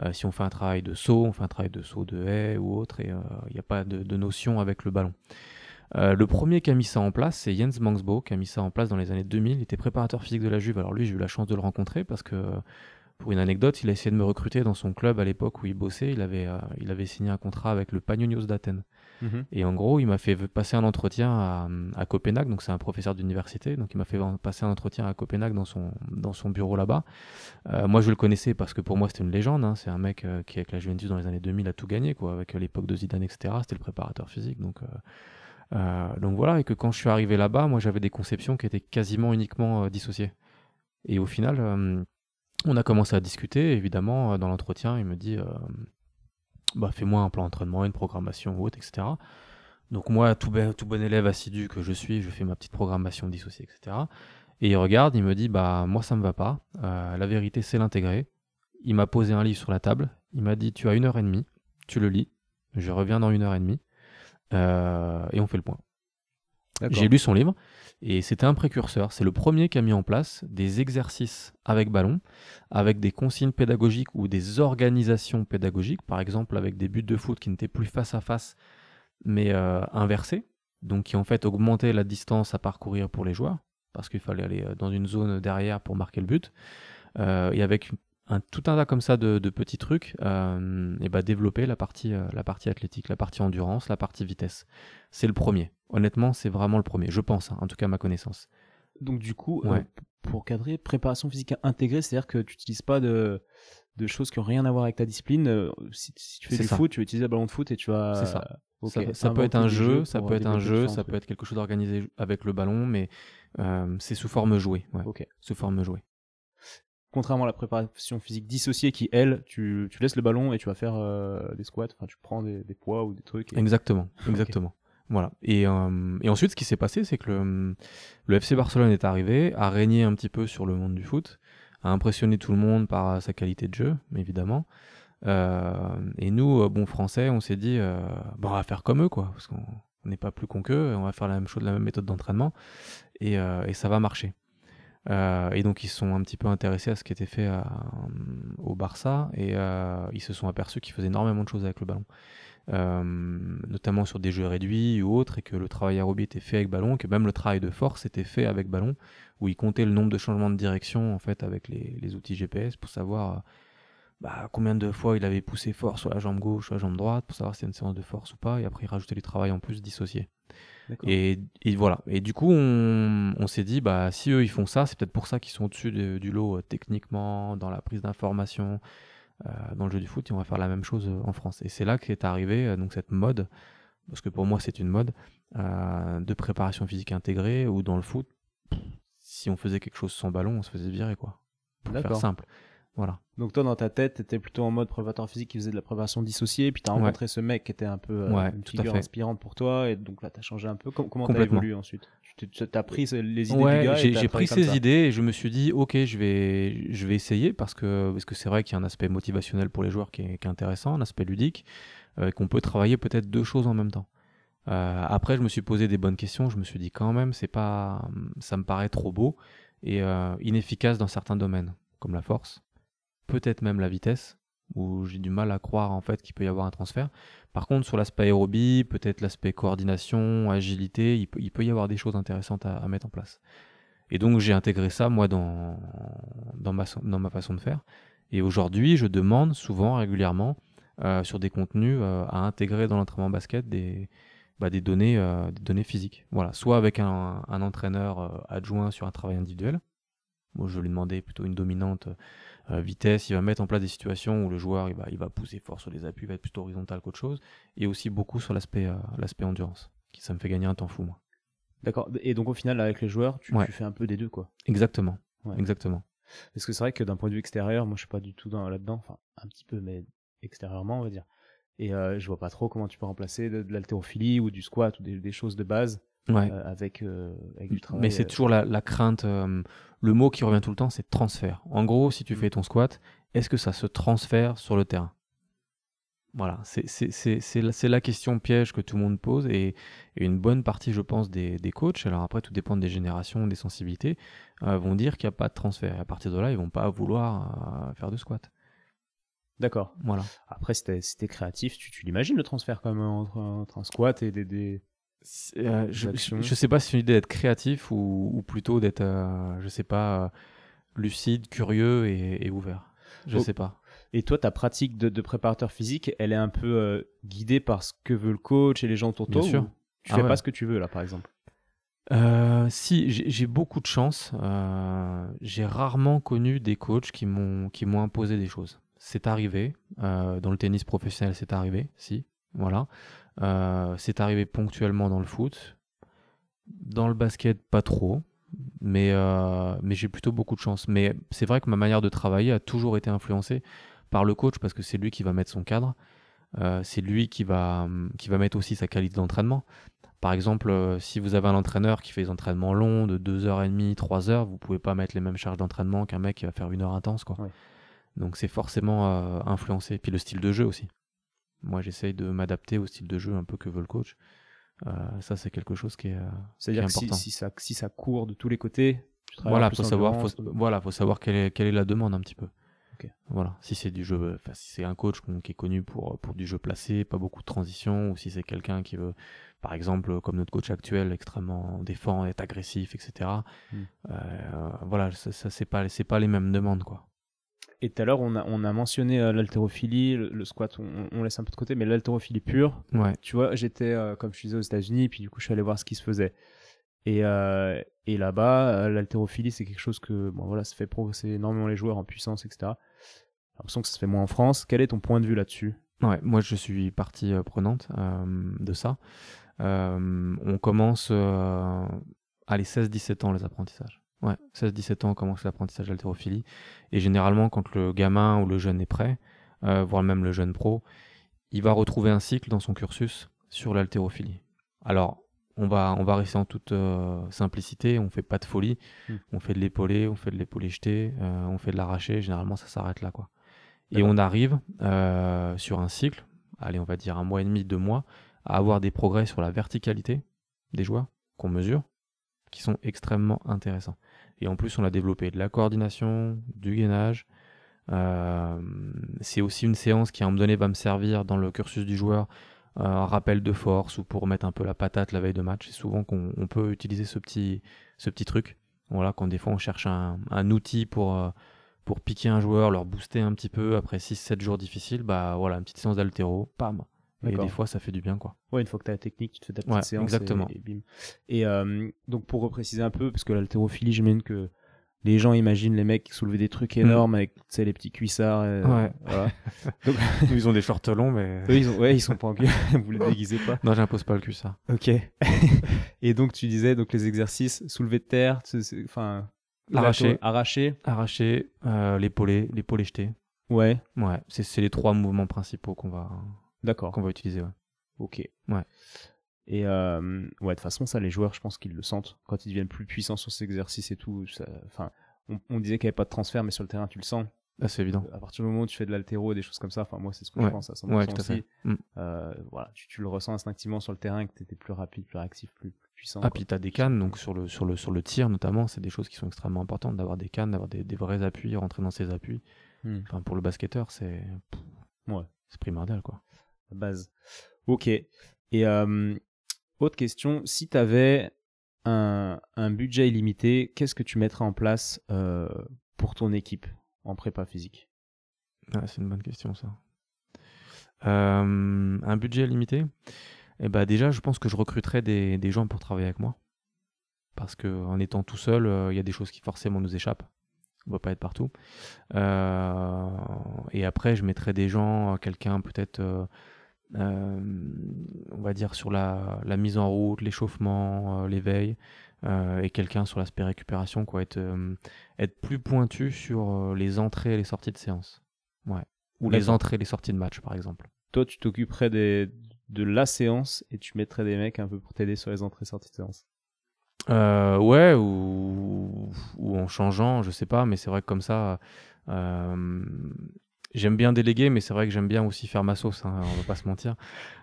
Euh, si on fait un travail de saut, on fait un travail de saut de haie ou autre, et euh, il n'y a pas de, notion avec le ballon. Euh, le premier qui a mis ça en place, c'est Jens Mangsbo, qui a mis ça en place dans les années 2000. Il était préparateur physique de la Juve. Alors lui, j'ai eu la chance de le rencontrer parce que, pour une anecdote, il a essayé de me recruter dans son club à l'époque où il bossait. Il avait, il avait signé un contrat avec le Panionios d'Athènes. Mhm. Et en gros, il m'a fait passer un entretien à, Copenhague, donc c'est un professeur d'université, donc il m'a fait passer un entretien à Copenhague dans son, bureau là-bas. Euh, moi, je le connaissais parce que pour moi, c'était une légende. Hein. C'est un mec euh, qui, avec la Juventus dans les années 2000, a tout gagné, quoi, avec l'époque de Zidane, etc. C'était le préparateur physique. Euh, donc voilà, et que quand je suis arrivé là-bas, moi j'avais des conceptions qui étaient quasiment uniquement dissociées. Et au final, on a commencé à discuter, évidemment, dans l'entretien, il me dit bah, fais-moi un plan d'entraînement, une programmation ou autre, etc. Donc moi, tout, tout bon élève assidu que je suis, je fais ma petite programmation dissociée, etc. Et il regarde, il me dit, bah moi ça me va pas, euh, la vérité c'est l'intégrer. Il m'a posé un livre sur la table, il m'a dit, tu as une heure et demie, tu le lis, je reviens dans une heure et demie, euh, et on fait le point. J'ai lu son livre, et c'était un précurseur. C'est le premier qui a mis en place des exercices avec ballon, avec des consignes pédagogiques ou des organisations pédagogiques, par exemple avec des buts de foot qui n'étaient plus face à face, mais euh, inversés, donc qui en fait augmentaient la distance à parcourir pour les joueurs, parce qu'il fallait aller euh, dans une zone derrière pour marquer le but, euh, et avec un, tout un tas comme ça de, petits trucs, et bah développer la partie, la partie athlétique, la partie endurance, la partie vitesse. C'est le premier. Honnêtement, c'est vraiment le premier, je pense, hein, en tout cas à ma connaissance. Donc du coup, euh, pour cadrer, préparation physique intégrée, c'est-à-dire que tu n'utilises pas de, de choses qui ont rien à voir avec ta discipline. Euh, si, si tu fais du ça. foot, tu vas utiliser le ballon de foot et tu vas. C'est ça. ok, ça, ça peut être un jeu, ça peut être un jeu, ça peut être quelque chose organisé avec le ballon, mais euh, c'est sous forme jouée. Ouais, sous forme jouée. Contrairement à la préparation physique dissociée qui, elle, tu, tu laisses le ballon et tu vas faire euh, des squats, enfin tu prends des, des poids ou des trucs. et- Exactement, <laughs> exactement. Voilà. Et, euh, et ensuite, ce qui s'est passé, c'est que le, FC Barcelone est arrivé, a régné un petit peu sur le monde du foot, a impressionné tout le monde par sa qualité de jeu, évidemment. Euh, et nous, euh, bon français, on s'est dit, euh, on va faire comme eux, quoi, parce qu'on on n'est pas plus con qu'eux, on va faire la même chose, la même méthode d'entraînement, et, euh, ça va marcher. Euh, et donc ils sont un petit peu intéressés à ce qui était fait au Barça et euh, ils se sont aperçus qu'ils faisaient énormément de choses avec le ballon, Euh, notamment sur des jeux réduits ou autres, et que le travail aérobie était fait avec ballon, que même le travail de force était fait avec ballon, où ils comptaient le nombre de changements de direction en fait avec les, les outils GPS pour savoir euh, bah, combien de fois il avait poussé fort sur la jambe gauche, sur la jambe droite, pour savoir si c'était une séance de force ou pas, et après il rajoutait du travail en plus dissocié. D'accord. Et, et voilà. Et du coup, on, on s'est dit, bah, si eux ils font ça, c'est peut-être pour ça qu'ils sont au-dessus de- du lot euh, techniquement, dans la prise d'information, euh, dans le jeu du foot, et on va faire la même chose euh, en France. Et c'est là qu'est arrivée euh, donc cette mode, parce que pour moi c'est une mode, euh, de préparation physique intégrée, où dans le foot, si on faisait quelque chose sans ballon, on se faisait virer, quoi. Pour faire simple. Voilà. Donc toi, dans ta tête, t'étais plutôt en mode préparateur physique qui faisait de la préparation dissociée, puis t'as Ouais. rencontré ce mec qui était un peu euh, Ouais, une figure inspirante pour toi, et donc là, t'as changé un peu. Com- comment t'as évolué ensuite? Tu t'es- t'as pris ce- les idées Ouais, du gars et j'ai pris ces ça. idées et je me suis dit, ok, je vais, je vais essayer parce que parce que c'est vrai qu'il y a un aspect motivationnel pour les joueurs qui est, qui est intéressant, un aspect ludique, euh, qu'on peut travailler peut-être deux choses en même temps. Euh, après, je me suis posé des bonnes questions. Je me suis dit quand même, c'est pas, ça me paraît trop beau et euh, inefficace dans certains domaines, comme la force, peut-être même la vitesse, où j'ai du mal à croire en fait qu'il peut y avoir un transfert. Par contre, sur l'aspect aérobie, peut-être l'aspect coordination, agilité, il peut, y avoir des choses intéressantes à, mettre en place. Et donc j'ai intégré ça moi dans, ma, façon de faire. Et aujourd'hui, je demande souvent, régulièrement, euh, sur des contenus, euh, à intégrer dans l'entraînement basket des, bah, euh, des données physiques. Voilà, soit avec un, entraîneur adjoint sur un travail individuel. Moi, je vais lui demander plutôt une dominante euh, vitesse. Il va mettre en place des situations où le joueur il va, il va pousser fort sur les appuis, il va être plutôt horizontal qu'autre chose. Et aussi beaucoup sur l'aspect euh, l'aspect endurance, qui ça me fait gagner un temps fou, moi. D'accord. Et donc au final, avec les joueurs, tu, Ouais. tu fais un peu des deux, quoi. Exactement. Ouais. Exactement. Parce que c'est vrai que d'un point de vue extérieur, moi je suis pas du tout dans là-dedans, enfin un petit peu, mais extérieurement on va dire. Et euh, je vois pas trop comment tu peux remplacer de, de l'haltérophilie ou du squat ou des, des choses de base Ouais. euh, avec, euh, avec du travail. Mais c'est euh, toujours la, la crainte. le mot qui revient tout le temps, c'est transfert. En gros, si tu Mm. fais ton squat, est-ce que ça se transfère sur le terrain? Voilà, c'est la, question piège que tout le monde pose et, et une bonne partie, je pense, des, des coachs, alors après tout dépend des générations, des sensibilités, euh, vont dire qu'il n'y a pas de transfert. Et à partir de là, ils vont pas vouloir euh, faire de squat. D'accord. Voilà. Après, t'es créatif, tu, tu l'imagines le transfert quand même entre, entre un squat et des. des... Euh, je, je sais pas si c'est une idée d'être créatif ou, ou plutôt d'être, euh, je sais pas, euh, lucide, curieux et, et ouvert. Je Oh. sais pas. Et toi, ta pratique de, de préparateur physique, elle est un peu euh, guidée par ce que veut le coach et les gens autour de Bien toi sûr. ou Tu Ah fais ouais. pas ce que tu veux là, par exemple? Si, j'ai beaucoup de chance. J'ai rarement connu des coachs qui m'ont qui m'ont imposé des choses. C'est arrivé. dans le tennis professionnel, c'est arrivé. Si, voilà. Euh, c'est arrivé ponctuellement dans le foot. Dans le basket, pas trop. Mais, euh, mais j'ai plutôt beaucoup de chance. Mais c'est vrai que ma manière de travailler a toujours été influencée par le coach parce que c'est lui qui va mettre son cadre. Euh, c'est lui qui va, qui va mettre aussi sa qualité d'entraînement. Par exemple, si vous avez un entraîneur qui fait des entraînements longs de 2h30, 3h, vous pouvez pas mettre les mêmes charges d'entraînement qu'un mec qui va faire une heure intense. Quoi. Ouais. Donc c'est forcément euh, influencé. Puis le style de jeu aussi. Moi, j'essaye de m'adapter au style de jeu un peu que veut le coach. Euh, ça, c'est quelque chose qui est, euh, C'est-à-dire qui est important. si, ça, si ça court de tous les côtés, tu travailles Voilà, faut savoir, faut, voilà, faut savoir quelle est, quelle est la demande un petit peu. Voilà, si c'est du jeu, enfin, si c'est un coach qui est connu pour, pour du jeu placé, pas beaucoup de transition, ou si c'est quelqu'un qui veut, par exemple, comme notre coach actuel, extrêmement défend, être agressif, etc. Hmm. Euh, voilà, ça, ça c'est pas, c'est pas les mêmes demandes, quoi. Et tout à l'heure, on a, on a mentionné euh, l'haltérophilie, le, le squat, on, on laisse un peu de côté, mais l'haltérophilie pure, Ouais, tu vois, j'étais, euh, comme je disais, aux États-Unis, puis du coup, je suis allé voir ce qui se faisait. Et, euh, et là-bas, euh, l'haltérophilie, c'est quelque chose que, bon, voilà, ça fait progresser énormément les joueurs en puissance, etc. Alors, l'impression que ça se fait moins en France. Quel est ton point de vue là-dessus? Ouais, moi je suis partie prenante de ça. On commence à les 16-17 ans les apprentissages. Ouais, 16-17 ans on commence l'apprentissage d'haltérophilie. Et généralement quand le gamin ou le jeune est prêt, euh, voire même le jeune pro, il va retrouver un cycle dans son cursus sur l'haltérophilie. Alors on va, on va rester en toute euh, simplicité, on fait pas de folie, Mm. on fait de l'épaulé, on fait de l'épaulé jeté, euh, on fait de l'arraché, généralement ça s'arrête là quoi. Et on arrive sur un cycle, allez on va dire un mois et demi, deux mois, à avoir des progrès sur la verticalité des joueurs qu'on mesure, qui sont extrêmement intéressants. Et en plus on a développé de la coordination, du gainage. Euh, c'est aussi une séance qui à un moment donné va me servir dans le cursus du joueur euh, un rappel de force ou pour mettre un peu la patate la veille de match. C'est souvent qu'on on peut utiliser ce petit, truc. Voilà, quand des fois on cherche un, outil pour, euh, pour piquer un joueur, leur booster un petit peu après 6-7 jours difficiles, bah voilà, une petite séance d'altéro, pam. Et des fois ça fait du bien quoi. Ouais, une fois que tu as la technique, tu te fais ta petite Ouais, séance. exactement. Et, et bim. Et euh, donc, pour repréciser un peu, parce que l'haltérophilie, j'imagine que les gens imaginent les mecs qui soulevaient des trucs énormes avec tu sais, les petits cuissards. Mm. Ouais. Voilà. <laughs> Donc, <laughs> Ils ont des shorts longs, mais. eux, ils, ont, ouais, ils sont pas en. <laughs> Vous les déguisez pas. Non, j'impose pas le ça. Ok. et donc, tu disais donc les exercices soulevé de terre, enfin. Arraché. Arraché. Arraché, euh, l'épaulé, l'épaulé jeté. Ouais. Ouais, c'est c'est les trois mouvements principaux qu'on va, D'accord. qu'on va utiliser. Ouais. Ok. Ouais. Et euh, ouais, de toute façon, ça, les joueurs, je pense qu'ils le sentent quand ils deviennent plus puissants sur ces exercices et tout. Enfin, on, on disait qu'il n'y avait pas de transfert, mais sur le terrain, tu le sens. Ah, c'est évident. À partir du moment où tu fais de l'altéro et des choses comme ça, enfin, moi, c'est ce que Ouais. je pense à 100% Ouais, tout à aussi. fait. Mm. Euh, voilà, tu, tu le ressens instinctivement sur le terrain que tu étais plus rapide, plus réactif, plus, plus puissant. Ah, quoi. puis t'as des cannes, donc sur le, sur le, sur le tir notamment, c'est des choses qui sont extrêmement importantes, d'avoir des cannes, d'avoir des, des vrais appuis, rentrer dans ces appuis. Hmm. Enfin, pour le basketteur, c'est Ouais. c'est primordial, quoi. Base. Ok. Et euh, autre question, si tu avais un, budget illimité, qu'est-ce que tu mettrais en place euh, pour ton équipe en prépa physique? Ah, c'est une bonne question, ça. Euh, un budget limité Eh ben, déjà, je pense que je recruterais des, gens pour travailler avec moi. Parce que en étant tout seul, il y a des choses qui forcément nous échappent. On ne va pas être partout. Et après, je mettrais des gens, quelqu'un peut-être, on va dire, sur la, la mise en route, l'échauffement, euh, l'éveil, euh, et quelqu'un sur l'aspect récupération, quoi. Être, euh, être plus pointu sur euh, les entrées et les sorties de séance. Ouais. Ou les entrées et les sorties de match, par exemple. Toi, tu t'occuperais des, de la séance et tu mettrais des mecs un peu pour t'aider sur les entrées-sorties de séance? Euh, ouais, ou, ou en changeant, je sais pas, mais c'est vrai que comme ça, euh, j'aime bien déléguer, mais c'est vrai que j'aime bien aussi faire ma sauce, hein, on va pas se mentir.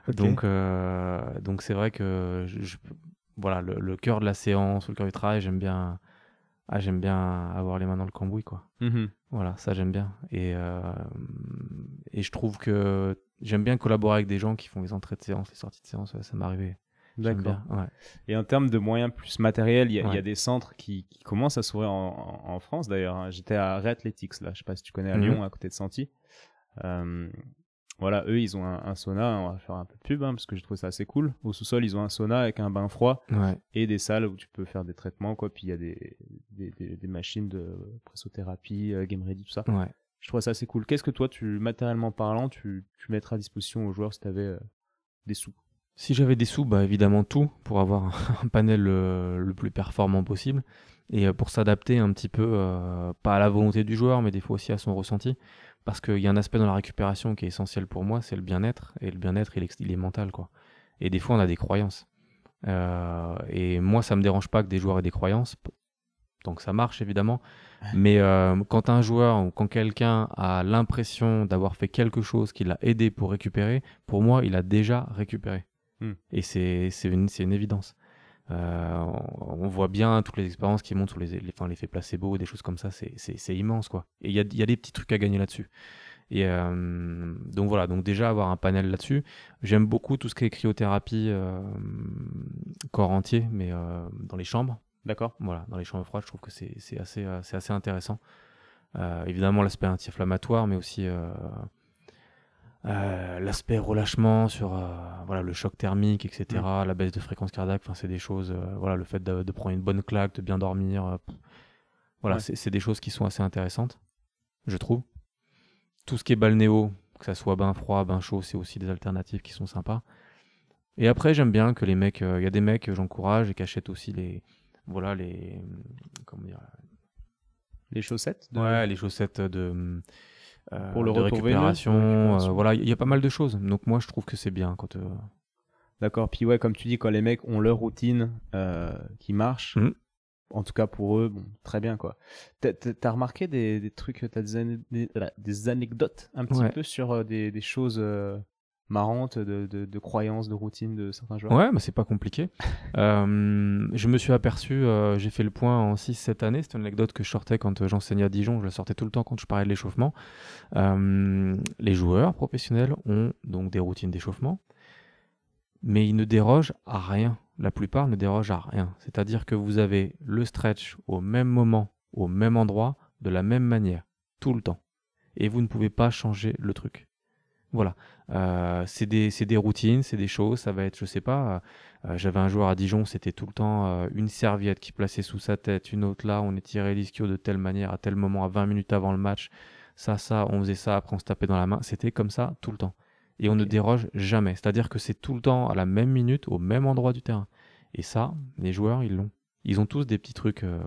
Donc, euh, donc c'est vrai que je, je- voilà, le, le cœur de la séance, le cœur du travail, j'aime bien, ah, j'aime bien avoir les mains dans le cambouis, quoi. Mhm. Voilà, ça j'aime bien. Et, euh, et je trouve que j'aime bien collaborer avec des gens qui font les entrées de séance, les sorties de séance, ouais, ça m'est arrivé. D'accord. ouais. Et en termes de moyens plus matériels, il y, a- y des centres qui, qui commencent à s'ouvrir en, France d'ailleurs. hein. J'étais à Reathletics, là, je sais pas si tu connais à Mhm. Lyon, à côté de Santi. Euh, voilà, eux, ils ont un, un sauna, on va faire un peu de pub, hein, parce que j'ai trouvé ça assez cool. Au sous-sol, ils ont un sauna avec un bain froid Ouais. et des salles où tu peux faire des traitements, quoi. Puis il y a des, des, des- des machines de pressothérapie, euh, game ready, tout ça. Ouais. Je trouve ça assez cool. Qu'est-ce que toi, tu, matériellement parlant, tu, tu mettrais à disposition aux joueurs si tu avais des sous? Si j'avais des sous, bah évidemment tout pour avoir <laughs> un panel euh, le plus performant possible et euh, pour s'adapter un petit peu, euh, pas à la volonté du joueur, mais des fois aussi à son ressenti. Parce qu'il y a un aspect dans la récupération qui est essentiel pour moi, c'est le bien-être. Et le bien-être, il, est- il est mental, quoi. Et des fois, on a des croyances. Et moi, ça me dérange pas que des joueurs aient des croyances, tant que ça marche, évidemment. Mais quand un joueur ou quand quelqu'un a l'impression d'avoir fait quelque chose qui l'a aidé pour récupérer, pour moi, il a déjà récupéré. Hmm. Et c'est une, une évidence. Euh, on, on voit bien toutes les expériences qui montent sur les, les, enfin, l'effet placebo, des choses comme ça, c'est- immense, quoi. Et il y a, y a des petits trucs à gagner là-dessus. Et euh, donc voilà, donc déjà avoir un panel là-dessus. J'aime beaucoup tout ce qui est cryothérapie euh, corps entier, mais dans les chambres. D'accord Voilà, dans les chambres froides, je trouve que c'est assez, assez intéressant. Évidemment, l'aspect anti-inflammatoire, mais aussi euh, l'aspect relâchement sur euh, voilà, le choc thermique, etc., la baisse de fréquence cardiaque. Enfin, c'est des choses, euh, voilà, le fait de, de prendre une bonne claque, de bien dormir. voilà, Ouais. c'est des choses qui sont assez intéressantes, je trouve. tout ce qui est balnéo, que ça soit bain froid, bain chaud, c'est aussi des alternatives qui sont sympas. Et après, j'aime bien que les mecs, il y a des mecs que j'encourage et qui achètent aussi les, voilà, les, comment dire, les chaussettes. Ouais, les chaussettes de. Pour le de récupération, voilà, il y a pas mal de choses. Donc moi, je trouve que c'est bien quand. D'accord. Puis ouais, comme tu dis, quand les mecs ont leur routine qui marche, mmh en tout cas pour eux, bon, très bien quoi. T'as as remarqué des, des trucs, t'as des, des, des, anecdotes un petit peu sur euh, des, des, choses euh, marrantes, de, de, de, croyances, de routines de certains joueurs Ouais, mais c'est pas compliqué. <laughs> euh, je me suis aperçu, euh, j'ai fait le point en 6-7 années, c'est une anecdote que je sortais quand j'enseignais à Dijon, je la sortais tout le temps quand je parlais de l'échauffement. les joueurs professionnels ont donc des routines d'échauffement, mais ils ne dérogent à rien la plupart ne dérogent à rien. C'est-à-dire que vous avez le stretch au même moment, au même endroit, de la même manière, tout le temps. Et vous ne pouvez pas changer le truc. Voilà. Euh, c'est des, des, routines, c'est des choses. Ça va être, je sais pas, euh, j'avais un joueur à Dijon, c'était tout le temps euh, une serviette qui plaçait sous sa tête, une autre là, on étirait l'ischio de telle manière, à tel moment, à 20 minutes avant le match. Ça, ça, on faisait ça, après on se tapait dans la main. C'était comme ça tout le temps et on ne déroge jamais. C'est-à-dire que c'est tout le temps à la même minute, au même endroit du terrain. Et ça, les joueurs, ils l'ont. Ils ont tous des petits trucs. Euh,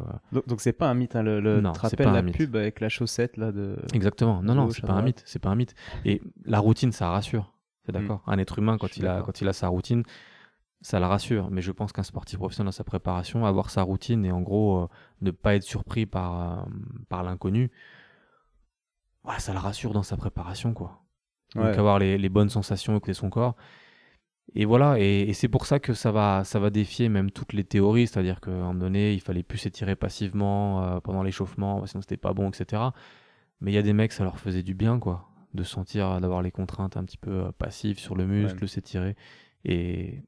donc, c'est pas un mythe, hein, le, le non, la pub avec la chaussette là de. Exactement. Non, non, c'est pas un mythe. C'est pas un mythe. Et la routine, ça rassure. C'est mm. d'accord. Un être humain, quand il a, quand il a sa routine, ça le rassure. Mais je pense qu'un sportif professionnel dans sa préparation, avoir sa routine et en gros euh, ne pas être surpris par, euh, par l'inconnu, ouais, ça le rassure dans sa préparation, quoi. Donc avoir les, bonnes sensations, écouter son corps. Et voilà, et, c'est pour ça que ça va, ça va défier même toutes les théories, c'est-à-dire qu'à un moment donné, il fallait plus s'étirer passivement euh, pendant l'échauffement, sinon c'était pas bon, etc. Mais il y a des mecs, ça leur faisait du bien, quoi, de sentir, d'avoir les contraintes un petit peu euh, passives sur le muscle, s'étirer. Et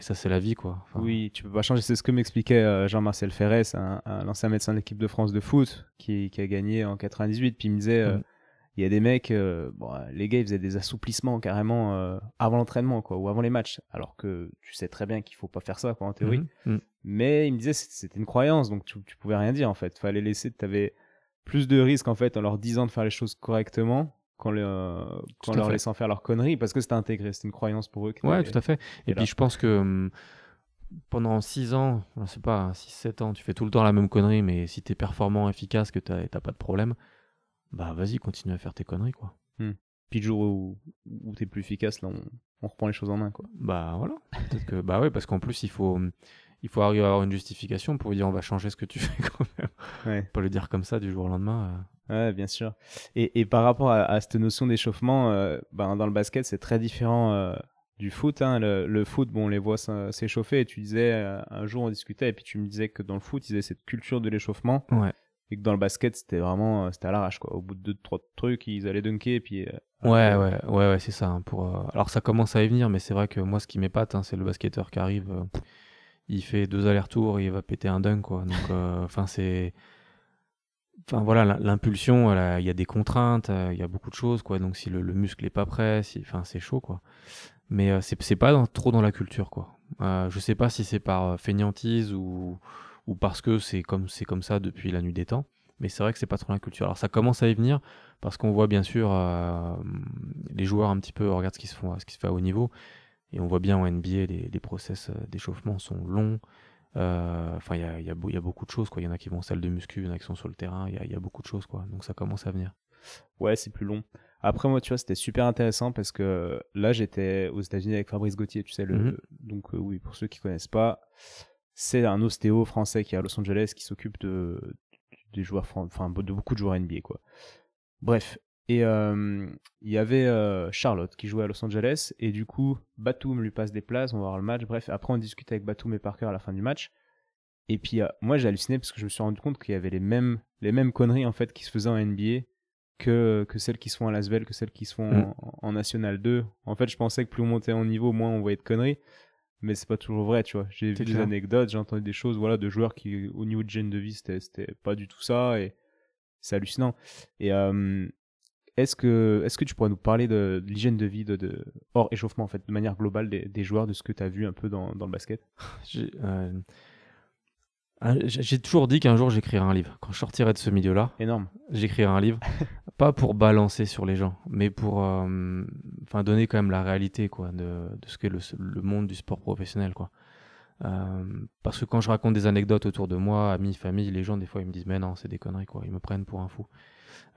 ça, c'est la vie, quoi. oui, tu peux pas changer. C'est ce que m'expliquait euh, Jean-Marcel Ferrès, un, ancien médecin de l'équipe de France de foot, qui, a gagné en 98. Puis il me disait, mmh il y a des mecs, euh, bon, les gars, ils faisaient des assouplissements carrément euh, avant l'entraînement, quoi, ou avant les matchs, alors que tu sais très bien qu'il faut pas faire ça, quoi, en théorie. Mmh, mmh. Mais il me disait c'était une croyance, donc tu, tu pouvais rien dire en fait. Fallait laisser, tu avais plus de risques en fait en leur disant de faire les choses correctement qu'en euh, leur laissant faire leurs conneries, parce que c'était intégré, c'était une croyance pour eux. Ouais, tout à fait. Et, puis je pense que hum, pendant 6 ans, je sais pas, 6-7 ans, tu fais tout le temps la même connerie, mais si tu es performant, efficace, que tu n'as pas de problème, bah vas-y, continue à faire tes conneries, quoi. Hmm. Puis le jour où, où t'es plus efficace, là, on, reprend les choses en main, quoi. Bah voilà. Peut-être que, bah ouais, parce qu'en plus, il faut, il faut arriver à avoir une justification pour dire on va changer ce que tu <laughs> fais quand même. Ouais. Pas le dire comme ça du jour au lendemain. Euh. Ouais, bien sûr. Et, et par rapport à, cette notion d'échauffement, euh, ben, dans le basket, c'est très différent euh, du foot. Hein. Le, le, foot, bon, on les voit s'échauffer. Et tu disais, un jour, on discutait, et puis tu me disais que dans le foot, ils avaient cette culture de l'échauffement. Ouais et que dans le basket c'était vraiment euh, c'était à l'arrache quoi. Au bout de deux trois trucs ils allaient dunker et puis euh, ouais, ouais ouais ouais c'est ça hein, pour euh, alors ça commence à y venir mais c'est vrai que moi ce qui m'épate hein, c'est le basketteur qui arrive il fait deux allers-retours et il va péter un dunk quoi. Donc <laughs> enfin c'est enfin voilà l'impulsion il y a des contraintes il y a beaucoup de choses quoi. Donc si le, muscle est pas prêt si enfin c'est chaud quoi. Mais c'est pas trop dans la culture quoi. Je sais pas si c'est par fainéantise ou ou parce que c'est comme, c'est comme ça depuis la nuit des temps. Mais c'est vrai que c'est pas trop la culture. Alors ça commence à y venir parce qu'on voit bien sûr euh, les joueurs un petit peu regardent ce qui se font, ce qui se fait à haut niveau, et on voit bien en NBA les, les process euh, d'échauffement sont longs. Euh, enfin, il y a, y, a, y a, beaucoup de choses. Quoi. Il y en a qui vont en salle de muscu, il y en a qui sont sur le terrain. Il y a, y a, beaucoup de choses. Quoi. Donc ça commence à venir. Ouais, c'est plus long. Après, moi, tu vois, c'était super intéressant parce que là, j'étais aux États-Unis avec Fabrice Gauthier, tu sais. Le, mm-hmm. Donc, oui, pour ceux qui connaissent pas, c'est un ostéo français qui est à Los Angeles qui s'occupe de des joueurs enfin de beaucoup de joueurs NBA quoi. Bref, et euh, il y avait euh, Charlotte qui jouait à Los Angeles et du coup Batum lui passe des places, on va voir le match. Bref, après on discute avec Batum et Parker à la fin du match. Et puis euh, moi j'ai halluciné parce que je me suis rendu compte qu'il y avait les mêmes les mêmes conneries en fait qui se faisaient en NBA que, que celles qui se font à Lasvel, que celles qui se font mm. en, en, National 2. En fait, je pensais que plus on montait en niveau, moins on voyait de conneries mais c'est pas toujours vrai, tu vois. J'ai vu des anecdotes, j'ai entendu des choses, voilà, de joueurs qui, au niveau de gêne de vie, c'était pas du tout ça, et c'est hallucinant. Et euh, est-ce que, est-ce que tu pourrais nous parler de, l'hygiène de vie, de, de, hors échauffement, en fait, de manière globale des, des joueurs, de ce que tu as vu un peu dans, dans le basket? <laughs> Euh, J'ai toujours dit qu'un jour j'écrirais un livre. Quand je sortirais de ce milieu-là, énorme. J'écrirais un livre <laughs> pas pour balancer sur les gens, mais pour euh, enfin donner quand même la réalité quoi, de, de ce qu'est le, le, monde du sport professionnel. Quoi. Euh, parce que quand je raconte des anecdotes autour de moi, amis, famille, les gens, des fois, ils me disent Mais non, c'est des conneries, quoi. Ils me prennent pour un fou.